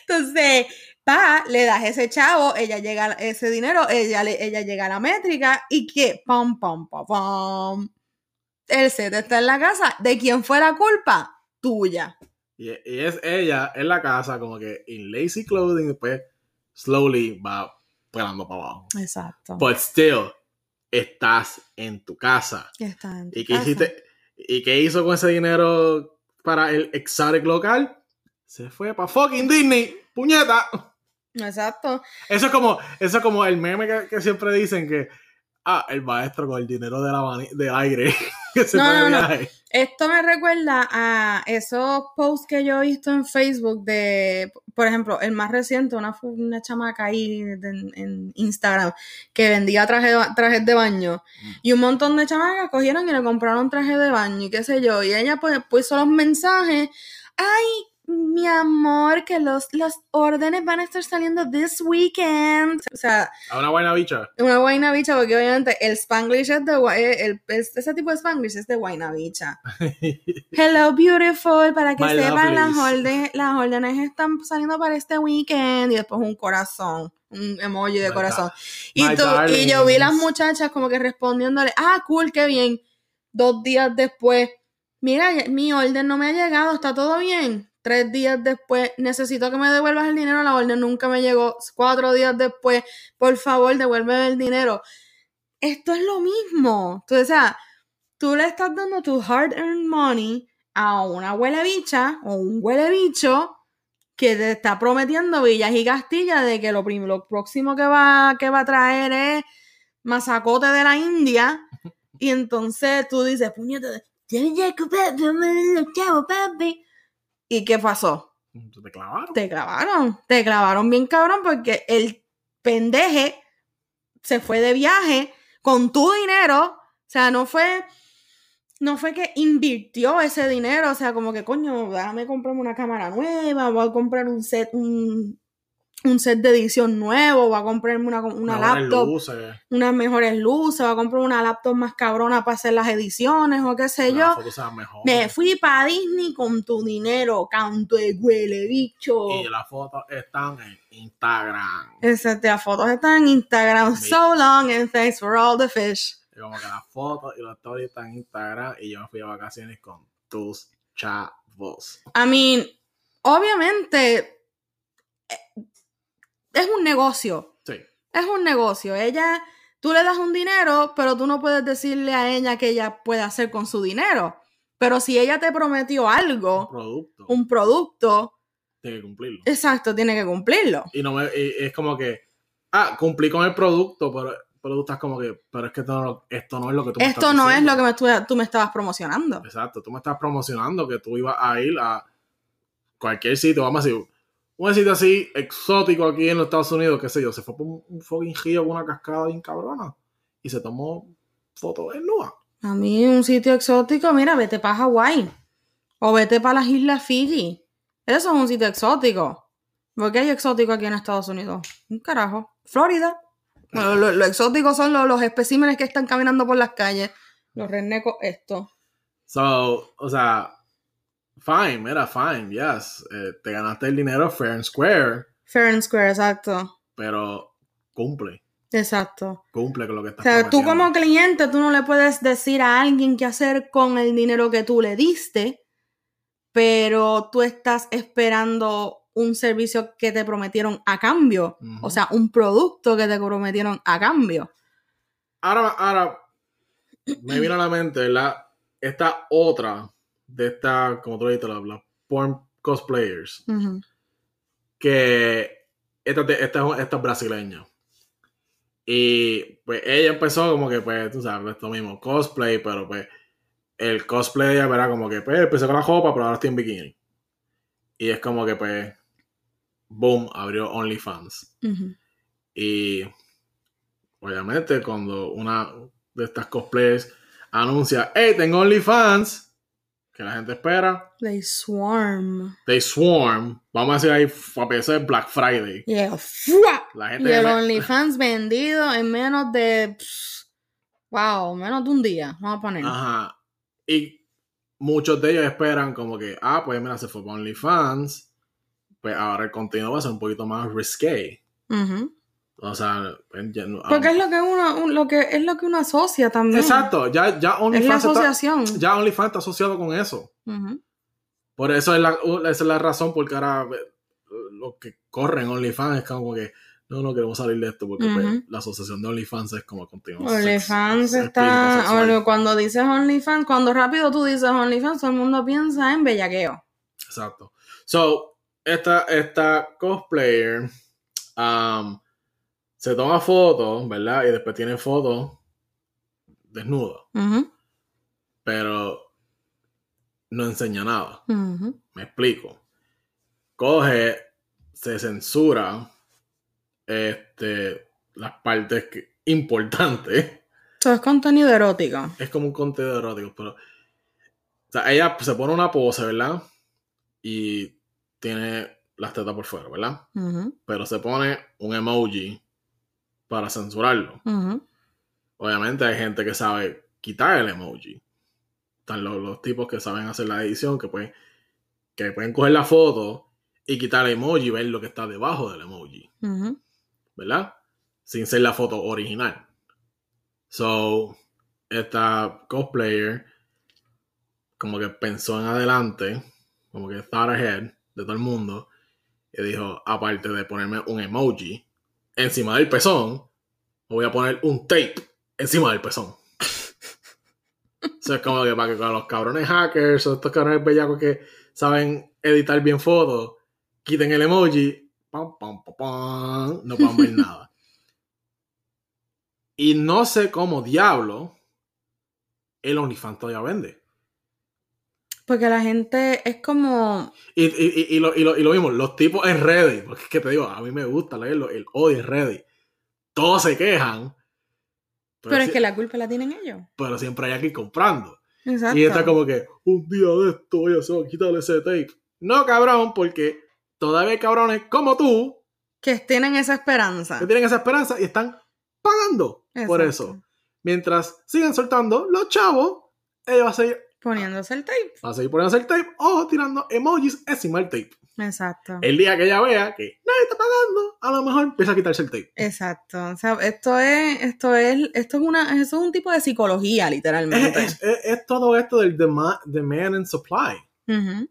entonces, pa, le das ese chavo, ella llega a ese dinero, ella, ella llega a la métrica y que, pam, pam, pam, pam. El set está en la casa. ¿De quién fue la culpa? Tuya. Y, y es ella en la casa, como que en lazy clothing, después slowly va pelando para abajo. Exacto. But still, estás en tu casa. Está en tu ¿Y qué, casa. hiciste? ¿Y qué hizo con ese dinero para el exotic local? Se fue para fucking Disney. ¡Puñeta! Exacto. Eso es como, eso es como el meme que, que siempre dicen que ah, el maestro con el dinero del, abani- del aire <laughs> que se No, de no, no. Esto me recuerda a esos posts que yo he visto en Facebook de, por ejemplo, el más reciente, una, una chamaca ahí de- en, Instagram que vendía traje de trajes de baño Mm. y un montón de chamacas cogieron y le compraron traje de baño y qué sé yo, y ella pues puso los mensajes, ay, mi amor, que los, los órdenes van a estar saliendo this weekend. O sea, A una buena bicha. una guayna bicha, porque obviamente el spanglish es de eh, el, es- ese tipo de spanglish es de guayna bicha. <laughs> Hello, beautiful, para que My sepan, las órdenes, las órdenes están saliendo para este weekend. Y después un corazón, un emoji de My corazón. Y, tú- y yo vi las muchachas como que respondiéndole, ah, cool, qué bien. Dos días después, mira, mi orden no me ha llegado, ¿está todo bien? Tres días después, necesito que me devuelvas el dinero, la orden nunca me llegó. Cuatro días después, por favor, devuélveme el dinero. Esto es lo mismo. Tú, o sea, tú le estás dando tu hard-earned money a una huele bicha o un huele bicho que te está prometiendo villas y castillas de que lo, próximo que va, que va a traer es masacote de la India. <laughs> Y entonces tú dices, puñete, papi, dame los chavos, papi. ¿Y qué pasó? Te clavaron. Te clavaron, te clavaron bien cabrón porque el pendeje se fue de viaje con tu dinero, o sea, no fue, no fue que invirtió ese dinero, o sea, como que coño, déjame comprarme una cámara nueva, voy a comprar un set, un, un set de edición nuevo, voy a comprarme una, una Mejores laptop, luces, unas mejores luces, voy a comprar una laptop más cabrona para hacer las ediciones o qué sé yo. Me fui para Disney con tu dinero, canto de huele, bicho. Y las fotos están en Instagram. Exacto, las fotos están en Instagram. Sí. So long and thanks for all the fish. Y como que las fotos y los stories están en Instagram y yo me fui de vacaciones con tus chavos. I mean, obviamente eh, es un negocio. Sí. Es un negocio. Ella, tú le das un dinero, pero tú no puedes decirle a ella que ella puede hacer con su dinero. Pero si ella te prometió Un algo, producto. un producto, Tiene que cumplirlo. exacto, tiene que cumplirlo. Y no me, y es como que, ah, cumplí con el producto, pero, pero tú estás como que, pero es que esto no, esto no es lo que tú me Esto estás no es lo que me, tú, tú me estabas promocionando. Exacto, tú me estás promocionando que tú ibas a ir a cualquier sitio, vamos a decir, un sitio así exótico aquí en los Estados Unidos, qué sé yo, se fue por un, un fucking río con una cascada bien cabrona y se tomó fotos en nua. A mí un sitio exótico, mira, vete para Hawái o vete para las Islas Fiji. Eso es un sitio exótico. ¿Por qué hay exótico aquí en Estados Unidos? Un carajo. Florida. Lo, lo- lo exótico son los, los especímenes que están caminando por las calles. Los renecos, esto. So, o sea, fine, mira, fine, yes. Eh, te ganaste el dinero fair and square, Fair and square, exacto. pero cumple, Exacto. cumple con lo que O estás sea, tú como cliente, tú no le puedes decir a alguien qué hacer con el dinero que tú le diste, pero tú estás esperando un servicio que te prometieron a cambio. O sea, un producto que te prometieron a cambio. Ahora, ahora, me vino a la mente, ¿verdad? Esta otra de esta, como tú dijiste, la, la porn cosplayers, que esta, esta, es- esta es brasileña. Y pues ella empezó como que, pues, tú sabes, esto mismo, cosplay, pero pues el cosplay de ella era como que, pues, empecé con la ropa, pero ahora estoy en bikini. Y es como que, pues, boom, abrió OnlyFans. Y obviamente cuando una de estas cosplayers anuncia, hey, tengo OnlyFans, que la gente espera, They swarm. they swarm, vamos a decir ahí, a veces Black Friday. Yeah. La Y gente... el me- OnlyFans vendido en menos de. wow, menos de un día. Vamos a poner. Ajá. Y muchos de ellos esperan como que, ah, pues mira, se fue para OnlyFans, pues ahora el contenido va a ser un poquito más risque. Ujú. O sea, ya no- Porque es lo que uno, un- lo que es lo que uno asocia también. Exacto, ya, ya Es la OnlyFans está, asociación. ya OnlyFans está asociado con eso. Por eso es la, esa es la razón por que ahora eh, los que corren OnlyFans es como que no, no queremos salir de esto porque pues, la asociación de OnlyFans es como continuo. OnlyFans está. Only- Cuando dices OnlyFans, cuando rápido tú dices OnlyFans, todo el mundo piensa en bellaqueo. Exacto. So, esta, esta cosplayer um, se toma fotos, ¿verdad? Y después tiene fotos desnuda, Ujú, pero no enseña nada. Me explico. Coge, se censura este, las partes que- importantes. Eso es contenido erótico. Es como un contenido erótico, pero. O sea, ella se pone una pose, ¿verdad? Y tiene las tetas por fuera, ¿verdad? Pero se pone un emoji para censurarlo. Obviamente hay gente que sabe quitar el emoji. Están los, los tipos que saben hacer la edición, que pueden, que pueden coger la foto y quitar el emoji y ver lo que está debajo del emoji. ¿verdad? Sin ser la foto original. So, esta cosplayer como que pensó en adelante, como que thought ahead de todo el mundo, y dijo, aparte de ponerme un emoji encima del pezón, voy a poner un tape encima del pezón. <laughs> Eso es como que para que con los cabrones hackers o estos cabrones bellacos que saben editar bien fotos, quiten el emoji, pam, pam, pam, pam, no puedan ver <laughs> nada. Y no sé cómo diablo el OnlyFans todavía vende. Porque la gente es como. Y, y, y, y lo, y, lo, y lo mismo, los tipos en Reddit, porque es que te digo, a mí me gusta leerlo, el odio en Reddit. Todos se quejan, pero, Pero es si- que la culpa la tienen ellos. pero siempre hay aquí comprando. Exacto. Y está como que, un día de esto voy a hacer, quitarle ese tape. No, cabrón, porque todavía hay cabrones como tú Que tienen esa esperanza. que tienen esa esperanza y están pagando por eso. Mientras sigan soltando los chavos, ellos van a seguir, Poniéndose el tape. van a seguir poniéndose el tape o tirando emojis encima del tape. Exacto. El día que ella vea que nadie está pagando, a lo mejor empieza a quitarse el tape. Exacto. O sea, esto es, esto es, esto es una, eso es un tipo de psicología, literalmente. es- es- es todo esto del dema- demand and supply. O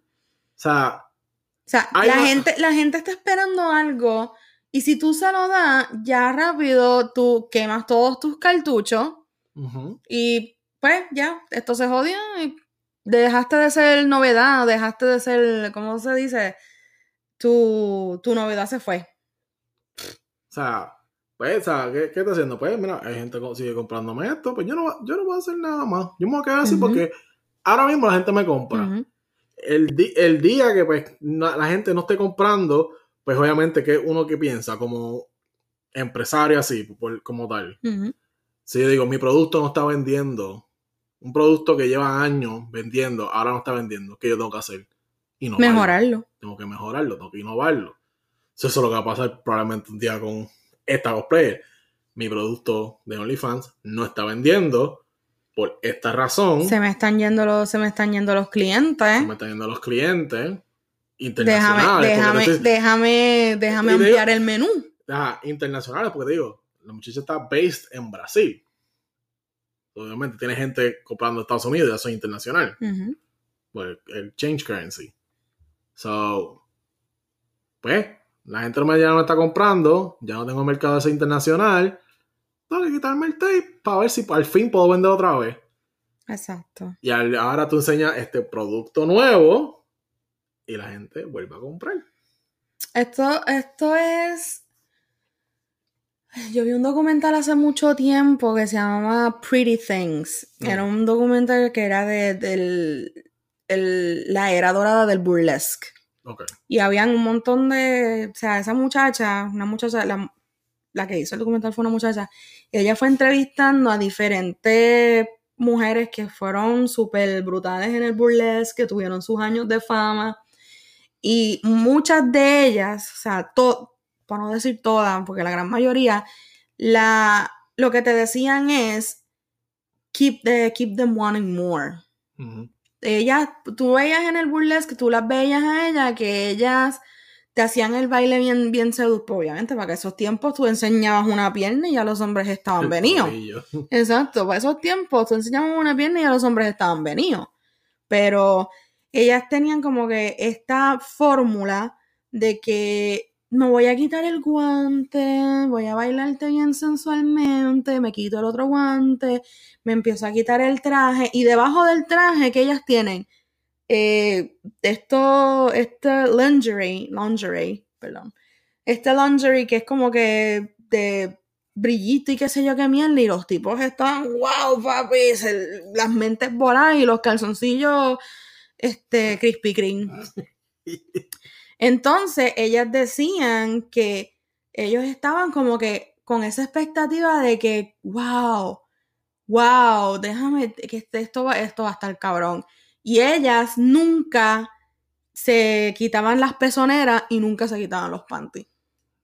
sea, O sea, la una- gente, la gente está esperando algo y si tú se lo das, ya rápido tú quemas todos tus cartuchos y pues ya, esto se jodió y dejaste de ser novedad, dejaste de ser, ¿cómo se dice? Tu, tu novedad se fue. o sea, pues, ¿qué, qué está haciendo? Pues, mira, hay gente que sigue comprándome esto, pues yo no, yo no voy a hacer nada más. Yo me voy a quedar así porque ahora mismo la gente me compra. El, di- el día que pues la gente no esté comprando, pues obviamente que uno que piensa como empresario así, por- como tal. Si yo digo, mi producto no está vendiendo, un producto que lleva años vendiendo, ahora no está vendiendo, ¿qué yo tengo que hacer? Innovarlo. Mejorarlo. Tengo que mejorarlo, tengo que innovarlo. Eso es lo que va a pasar probablemente un día con esta cosplayer, mi producto de OnlyFans no está vendiendo por esta razón. Se me están yendo los, se me están yendo los clientes. Se me están yendo los clientes Déjame, internacionales. déjame, estoy- déjame, déjame digo- ampliar el menú. Ajá, internacionales, porque te digo, la muchacha está based en Brasil. Obviamente tiene gente comprando Estados Unidos y eso es internacional. Pues el change currency. So, pues, la gente ya no me está comprando, ya no tengo mercado ese internacional. Que quitarme el tape para ver si al fin puedo vender otra vez. Exacto. Y al- ahora tú enseñas este producto nuevo y la gente vuelve a comprar. Esto, esto es. Yo vi un documental hace mucho tiempo que se llamaba Pretty Things. Mm. Era un documental que era de, del- el- la era dorada del burlesque. Ok. Y habían un montón de. O sea, esa muchacha, una muchacha, la, la que hizo el documental fue una muchacha. Y ella fue entrevistando a diferentes mujeres que fueron súper brutales en el burlesque, que tuvieron sus años de fama. Y muchas de ellas, o sea, to- para no decir todas, porque la gran mayoría, la, lo que te decían es keep, the, keep them wanting more ellas, tú veías en el burlesque, tú las veías a ellas, que ellas te hacían el baile bien, bien seductor, obviamente, para que esos tiempos tú enseñabas una pierna y ya los hombres estaban El venidos. <laughs> Exacto, para esos tiempos tú enseñabas una pierna y ya los hombres estaban venidos. Pero ellas tenían como que esta fórmula de que me voy a quitar el guante, voy a bailarte bien sensualmente, me quito el otro guante, me empiezo a quitar el traje y debajo del traje que ellas tienen eh, esto, este lingerie, lingerie, perdón, este lingerie que es como que de brillito y qué sé yo qué mierda y los tipos están, wow, papi, las mentes voladas y los calzoncillos, este, Krispy Kreme. <laughs> Entonces, ellas decían que ellos estaban como que con esa expectativa de que, wow, wow, déjame, que este- esto va, esto va a estar cabrón. Y ellas nunca se quitaban las pezoneras y nunca se quitaban los panties.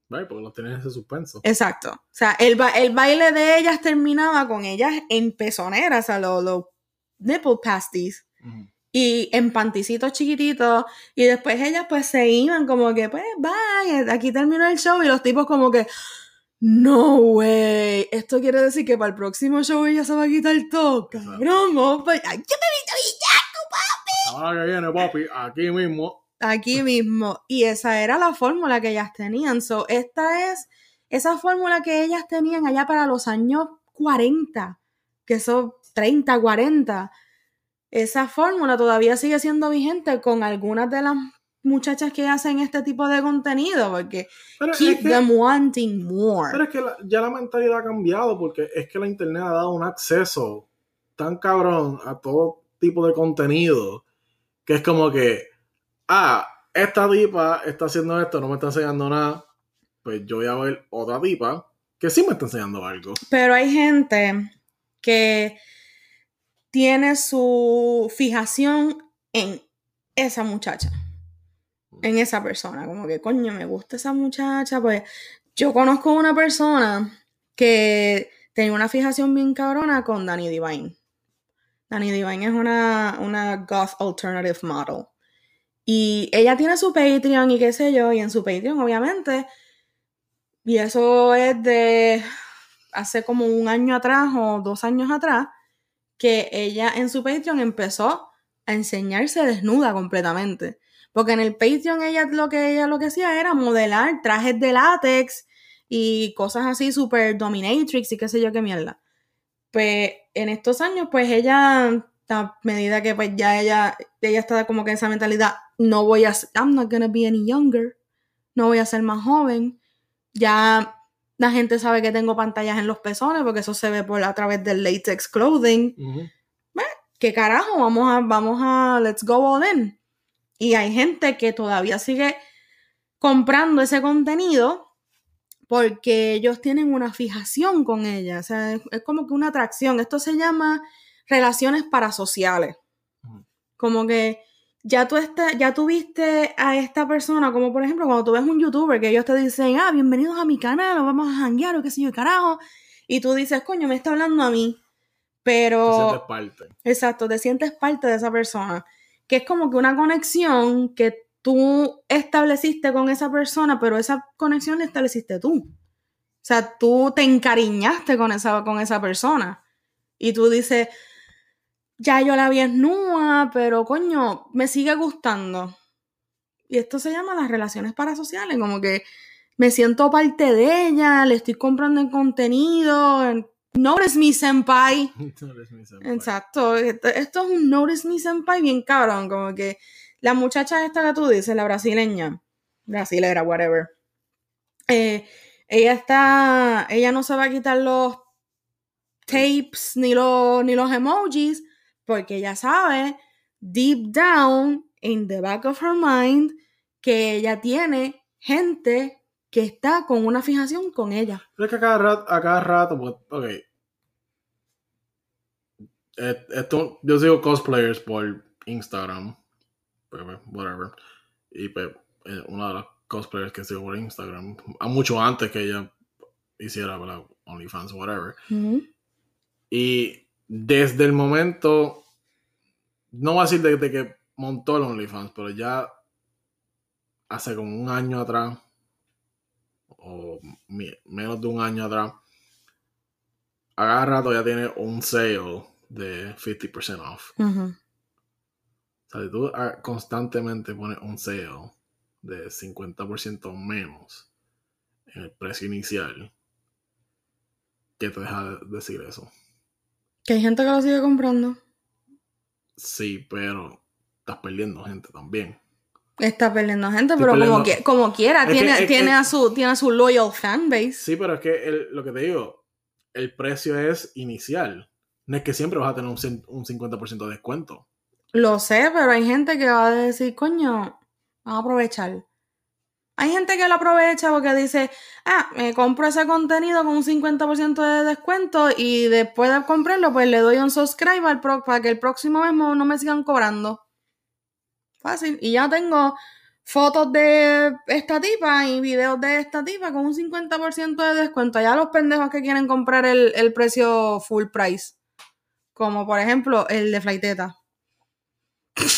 Right, porque los tienen ese suspenso. Exacto. O sea, el, ba- el baile de ellas terminaba con ellas en pezoneras, o sea, los, los nipple pasties. Y en panticitos chiquititos y después ellas pues se iban como que pues bye, aquí terminó el show y los tipos como que no way, esto quiere decir que para el próximo show ella se va a quitar todo, cabrón, vamos pa' allá. ¡Ay, yo me vi La semana que viene, papi, aquí mismo. aquí mismo. Y esa era la fórmula que ellas tenían. So, esta es esa fórmula que ellas tenían allá para los años 40, que son 30, 40. Esa fórmula todavía sigue siendo vigente con algunas de las muchachas que hacen este tipo de contenido, porque Pero es keep que- them wanting more. Pero es que la- ya la mentalidad ha cambiado porque es que la internet ha dado un acceso tan cabrón a todo tipo de contenido que es como que, ah, esta tipa está haciendo esto, no me está enseñando nada, pues yo voy a ver otra tipa que sí me está enseñando algo. Pero hay gente que tiene su fijación en esa muchacha, en esa persona, como que coño, me gusta esa muchacha, pues yo conozco una persona que tenía una fijación bien cabrona con Danny Divine. Danny Divine es una, una goth alternative model. Y ella tiene su Patreon y qué sé yo, y en su Patreon obviamente, y eso es de hace como un año atrás o dos años atrás, que ella en su Patreon empezó a enseñarse desnuda completamente. Porque en el Patreon ella lo que ella lo que hacía era modelar trajes de látex y cosas así super dominatrix y qué sé yo qué mierda. Pues en estos años, pues ella, a medida que pues ya ella, ella está como que en esa mentalidad, no voy a, I'm not gonna be any younger, no voy a ser más joven, ya la gente sabe que tengo pantallas en los pezones porque eso se ve por a través del latex clothing. ¿Qué carajo? Vamos a, vamos a, let's go all in. Y hay gente que todavía sigue comprando ese contenido porque ellos tienen una fijación con ella. O sea, es, es como que una atracción. Esto se llama relaciones parasociales. Como que ya tú, está, ya tuviste a esta persona, como por ejemplo cuando tú ves un youtuber que ellos te dicen, ah, bienvenidos a mi canal, o vamos a janguear, o qué sé yo, carajo, y tú dices, coño, me está hablando a mí, pero... Te sientes parte. Exacto, te sientes parte de esa persona, que es como que una conexión que tú estableciste con esa persona, pero esa conexión la estableciste tú. O sea, tú te encariñaste con esa, con esa persona. Y tú dices, ya yo la vi nua, pero coño, me sigue gustando. Y esto se llama las relaciones parasociales, como que me siento parte de ella, le estoy comprando en contenido. Notice me, senpai. <laughs> Notice me, senpai. Exacto, esto, esto es un notice me, senpai bien cabrón, como que la muchacha esta que tú dices, la brasileña, brasilera, whatever, eh, ella está, ella no se va a quitar los tapes ni los, ni los emojis porque ella sabe deep down in the back of her mind que ella tiene gente que está con una fijación con ella. Es que a cada rato, a cada rato pues, ok. Eh, Esto, yo sigo cosplayers por Instagram, pues, whatever. Y pues, una de las cosplayers que sigo por Instagram, a mucho antes que ella hiciera ¿verdad? OnlyFans, whatever. -huh. Y desde el momento, no voy a decir desde que montó el OnlyFans, pero ya hace como un año atrás, o menos de un año atrás, a cada rato ya tiene un sale de 50% off. Uh -huh. O sea, si tú constantemente pones un sale de 50% menos en el precio inicial, ¿qué te deja de decir eso? Que hay gente que lo sigue comprando. Sí, pero estás perdiendo gente también. Está perdiendo gente, Estoy pero perdiendo... Como, que, como quiera, es tiene, que, tiene, a su, tiene a su loyal fanbase. Sí, pero es que el, lo que te digo, el precio es inicial. No es que siempre vas a tener un, un 50% de descuento. Lo sé, pero hay gente que va a decir, coño, vamos a aprovechar. Hay gente que lo aprovecha porque dice, ah, me compro ese contenido con un 50% de descuento y después de comprarlo, pues le doy un subscribe al pro para que el próximo mes no me sigan cobrando. Fácil. Y ya tengo fotos de esta tipa y videos de esta tipa con un 50% de descuento. Ya los pendejos que quieren comprar el, el precio full price. Como por ejemplo el de Flaiteta.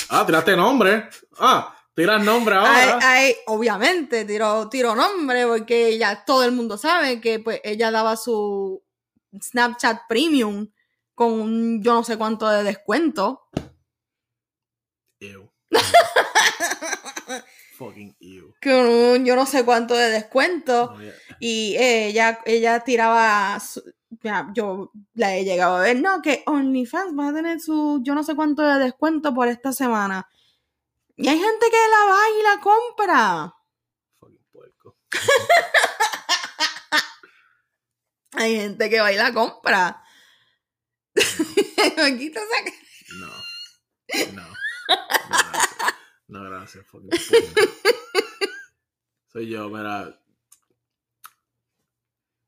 Ah, tiraste nombre. Ah, Tira nombre ahora. Ay, ay, obviamente, tiro, tiro nombre porque ya todo el mundo sabe que pues ella daba su Snapchat Premium con un yo no sé cuánto de descuento. Ew. <laughs> Fucking ew. Con un yo no sé cuánto de descuento. Oh, yeah. Y ella, ella tiraba. Su, ya, yo la he llegado a ver. No, que OnlyFans va a tener su yo no sé cuánto de descuento por esta semana. Y hay gente que la va y la compra. Fucking puerco. <laughs> hay gente que va y la compra. <laughs> No. No. No, gracias. No, gracias. Fucking puerco. Soy yo, mira.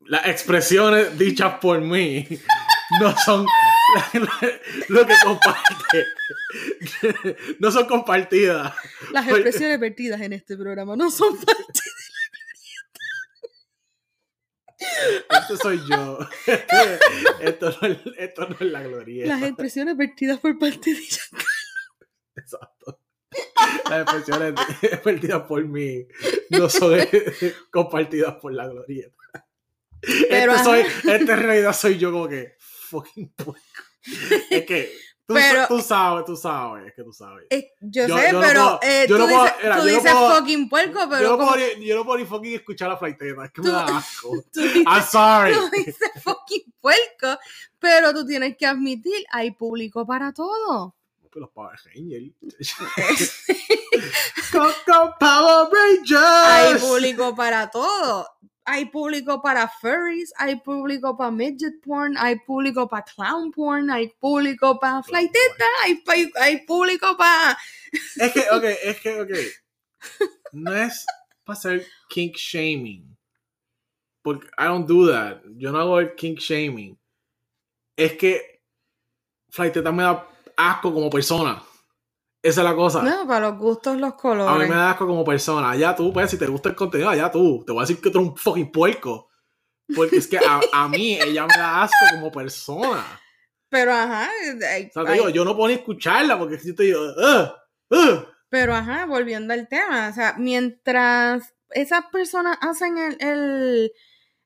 Las expresiones dichas por mí no son lo que comparte. No son compartidas. Las expresiones vertidas en este programa no son parte Esto soy yo. Esto no es, esto no es la gloria. Las expresiones vertidas por parte de. Exacto. Las expresiones vertidas por mí no son compartidas por la gloria. Pero, este, soy, este en realidad soy yo como que fucking puerco. <laughs> Es que tú, pero, tú, sabes, tú sabes, es que tú sabes. Eh, yo, yo, sé, yo pero no puedo, eh, tú, dices, puedo, tú dices puedo, fucking puerco, pero. Yo no, como... puedo, yo no puedo ni fucking escuchar la flighteta, es que me da asco. <laughs> Dices, I'm sorry. Tú dices fucking puerco, pero tú tienes que admitir, hay público para todo. Los Power Rangers. <laughs> Coco Power Rangers. Hay público para todo hay público para furries, hay público para midget porn, hay público para clown porn, hay público para flighteta, hay, hay, hay público para... <laughs> Es que, ok, es que, ok. No es para hacer kink shaming. Porque I don't do that. Yo no hago el kink shaming. Es que flighteta me da asco como persona. Esa es la cosa. No, para los gustos, los A mí colores. me da asco como persona. Ya tú, pues, si te gusta el contenido, ya tú. Te voy a decir que tú eres un fucking puerco. Porque es que a, a mí ella me da asco como persona. Pero ajá, hay- O sea, te hay- digo, yo no puedo ni escucharla porque si te digo, "Ugh, ugh". pero ajá, volviendo al tema, o sea, mientras esas personas hacen el, el-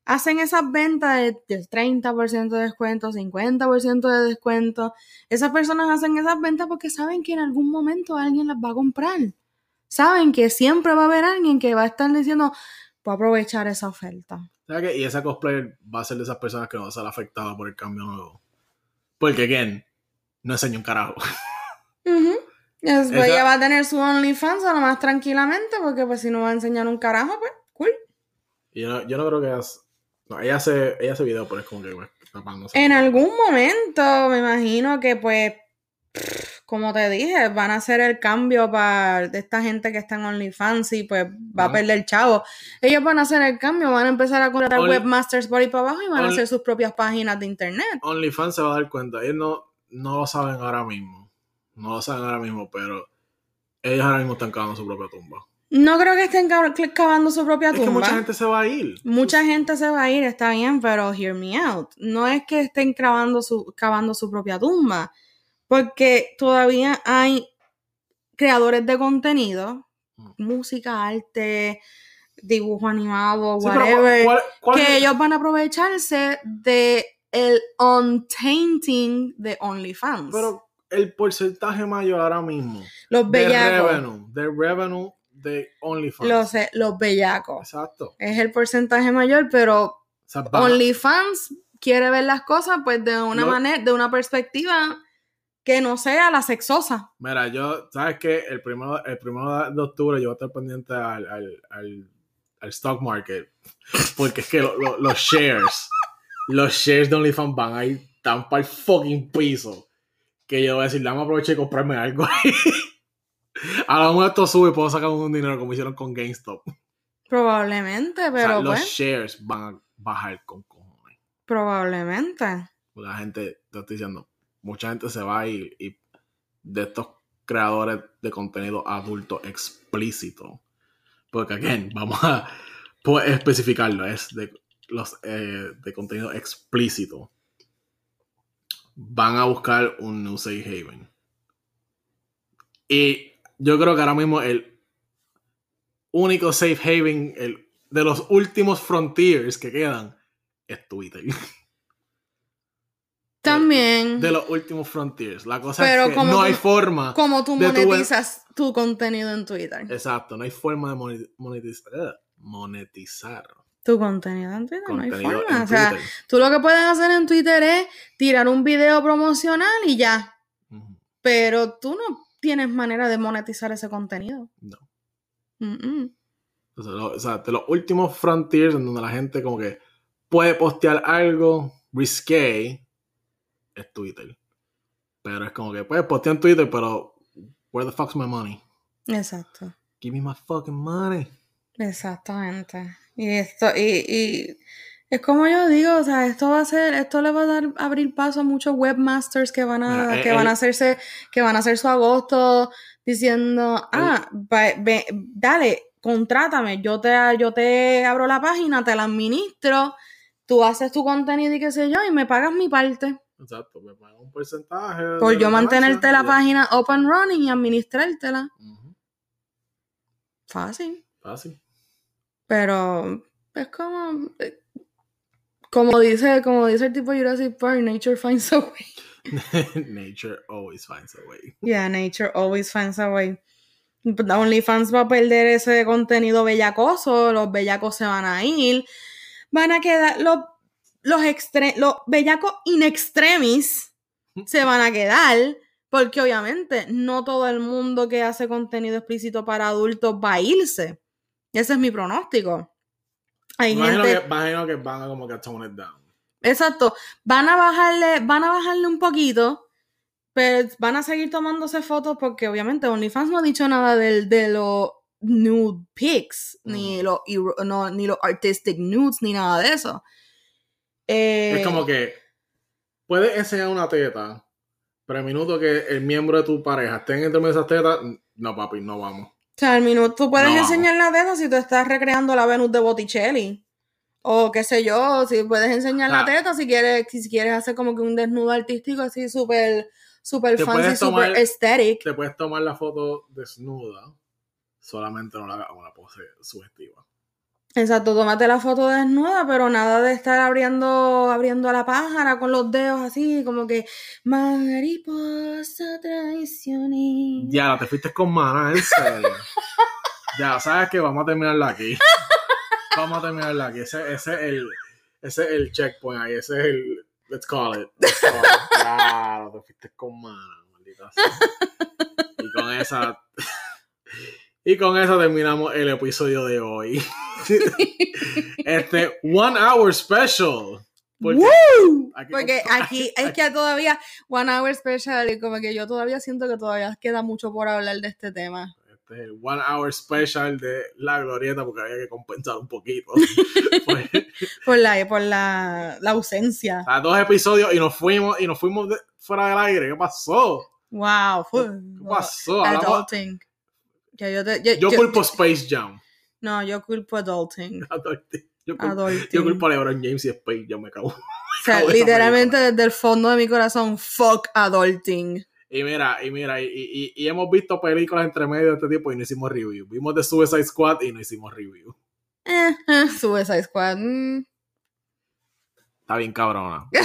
hacen esas ventas de, del 30% de descuento, 50% de descuento, esas personas hacen esas ventas porque saben que en algún momento alguien las va a comprar. Saben que siempre va a haber alguien que va a estar diciendo, voy a aprovechar esa oferta. ¿Sabes qué? Y esa cosplayer va a ser de esas personas que no va a ser afectada por el cambio nuevo. Porque, again, no enseña un carajo. Ujú. Es- Esa- Ella va a tener su OnlyFans a lo más tranquilamente porque pues si no va a enseñar un carajo, pues cool. Yo, no- yo no creo que. No, ella hace, ella hace video, pero es como que, pues, tapándose. En algún momento me imagino que pues, como te dije, van a hacer el cambio para de esta gente que está en OnlyFans y pues va a perder chavo. Ellos van a hacer el cambio, van a empezar a contratar Only- webmasters por ahí para abajo y van a hacer sus propias páginas de internet. OnlyFans se va a dar cuenta. Ellos no, no lo saben ahora mismo. No lo saben ahora mismo, pero ellos ahora mismo están cavando su propia tumba. No creo que estén ca- cavando su propia Es tumba. que mucha gente se va a ir. Mucha gente se va a ir, está bien, pero hear me out. No es que estén cavando su, cavando su propia tumba, porque todavía hay creadores de contenido, Mm. música, arte, dibujo animado, Sí, whatever, ¿cuál- cuál que es- ellos van a aprovecharse de el untainting de OnlyFans. Pero el porcentaje mayor ahora mismo los de bellacos, revenue, de revenue de OnlyFans. los, los bellacos. Exacto. Es el porcentaje mayor, pero OnlyFans quiere ver las cosas pues de una No. manera, de una perspectiva que no sea la sexosa. Mira, yo, ¿sabes qué? El primero, el primero de octubre yo voy a estar pendiente al, al, al, al stock market. Porque es que lo- lo- los shares, los shares de OnlyFans van ahí tan para el fucking piso. Que yo voy a decir, dame aprovechar y comprarme algo ahí. A lo mejor esto sube y puedo sacar un dinero como hicieron con GameStop. Probablemente, O sea, pero los pues, shares van a bajar con cojones. probablemente. La gente, te estoy diciendo, mucha gente se va ir y de estos creadores de contenido adulto explícito. Porque, again, vamos a pues, especificarlo, es de los eh, de contenido explícito. Van a buscar un new safe haven. Y yo creo que ahora mismo el único safe haven, el, de los últimos frontiers que quedan, es Twitter. <laughs> También, de los últimos frontiers. La cosa Pero es que como no tú- hay forma. como tú tu- monetizas tu contenido en Twitter. Exacto, no hay forma de moneti- monetizar. eh, monetizar Tu contenido en Twitter, no hay forma. O sea, Twitter. tú lo que puedes hacer en Twitter es tirar un video promocional y ya. Pero tú no tienes manera de monetizar ese contenido. No. Mm-mm. Entonces, lo- o sea, de los últimos frontiers en donde la gente como que puede postear algo risque es Twitter. Pero es como que puedes postear en Twitter, pero where the fuck's my money? Exacto. Give me my fucking money. Exactamente. Y esto, y, y es como yo digo, o sea, esto va a ser, esto le va a dar abrir paso a muchos webmasters que van a, eh, que van a hacerse, que van a hacer su agosto diciendo, ah, ve- dale, contrátame, yo te, yo te abro la página, te la administro, tú haces tu contenido y qué sé yo, y me pagas mi parte. Exacto, me pagan un porcentaje. Por yo la mantenerte la página open running y administrártela. Fácil. Fácil. Pero es como. Como dice, como dice el tipo Jurassic Park, nature finds a way. <laughs> Nature always finds a way. Yeah, nature always finds a way. OnlyFans va a perder ese contenido bellacoso, los bellacos se van a ir, van a quedar, los, los, extre- los bellacos in extremis se <laughs> van a quedar, porque obviamente no todo el mundo que hace contenido explícito para adultos va a irse. Ese es mi pronóstico. Hay Imagino gente... que, imagino que van a como que tone it down. Exacto. Van a bajarle, van a bajarle un poquito, pero van a seguir tomándose fotos porque obviamente OnlyFans no ha dicho nada del, de los nude pics, ni, Mm. los no, ni los artistic nudes, ni nada de eso. Eh, Es como que puedes enseñar una teta, Pero el minuto que el miembro de tu pareja esté en entre esas tetas, no, papi, no vamos. O sea, al minuto, tú puedes No, enseñar la teta si tú estás recreando la Venus de Botticelli. O qué sé yo, si puedes enseñar la teta si quieres, si quieres hacer como que un desnudo artístico así súper, Te fancy, súper aesthetic. Te puedes tomar la foto desnuda, solamente no la hagas una pose sugestiva. Exacto, tómate la foto desnuda, pero nada de estar abriendo, abriendo a la pájara con los dedos así, como que mariposa traicionera. Ya, te fuiste con mana, en serio. <laughs> ya, sabes que vamos a terminarla aquí. Vamos a terminarla aquí. Ese, ese es el, ese es el checkpoint ahí. Ese es el. Let's call it. Let's call it. <laughs> Claro, te fuiste con mana, maldita sea. Y con esa. Y con eso terminamos el episodio de hoy. <laughs> este One Hour Special. Porque <laughs> aquí es que todavía One Hour Special y como que yo todavía siento que todavía queda mucho por hablar de este tema. Este es el One Hour Special de La Glorieta porque había que compensar un poquito. <laughs> Pues, Por la, por la, la ausencia. o sea, dos episodios y nos fuimos y nos fuimos de- fuera del aire. ¿Qué pasó? Wow. fue- ¿Qué pasó? Hablamos- Adulting. Ya yo, te- yo- yo yo- culpo Space Jam. No, yo culpo adulting. <laughs> Adulting. Yo culpo, Adulting. yo culpo a LeBron James y Space Jam, me cago. O sea, literalmente desde el fondo de mi corazón, fuck adulting. Y mira, y mira, y, y- y hemos visto películas entre medio de este tipo y no hicimos review. Vimos The Suicide Squad y no hicimos review. Eh, eh, Suicide Squad. mm. Está bien cabrona. <laughs>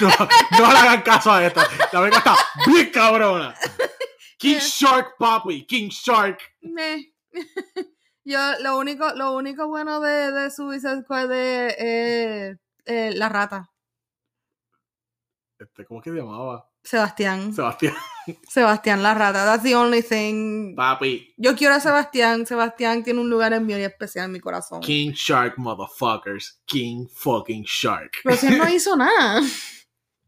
No, no, no le hagan caso a esta. La verdad está bien cabrona. King Shark, papi. King Shark. Meh. <laughs> Yo, lo único, lo único bueno de, de Suicide Squad es eh, eh, la rata. Este, ¿Cómo es que se llamaba? Sebastián. Sebastián. <laughs> Sebastián la rata. That's the only thing. Papi. Yo quiero a Sebastián. Sebastián tiene un lugar en muy especial en mi corazón. King Shark, motherfuckers. King fucking Shark. Pero si él no <laughs> hizo nada.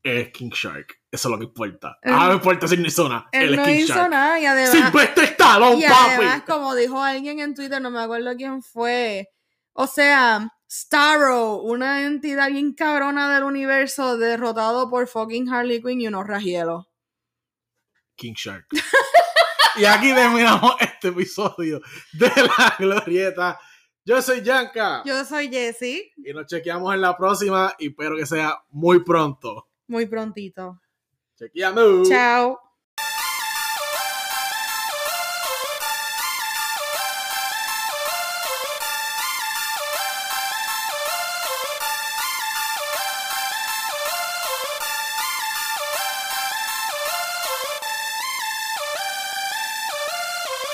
Es King Shark. Eso es lo que importa. Él- Ah, no importa si no hizo nada. Él, no hizo Shark. nada. Y además, Silvestre Stallone, y papi. como dijo alguien en Twitter, no me acuerdo quién fue. O sea, Starro, una entidad bien cabrona del universo, derrotado por fucking Harley Quinn y unos ragielos. King Shark. <laughs> y aquí terminamos este episodio de La Glorieta. Yo soy Yanka. Yo soy Jessie. Y nos chequeamos en la próxima y espero que sea muy pronto. Muy prontito. Take you. Move. Ciao.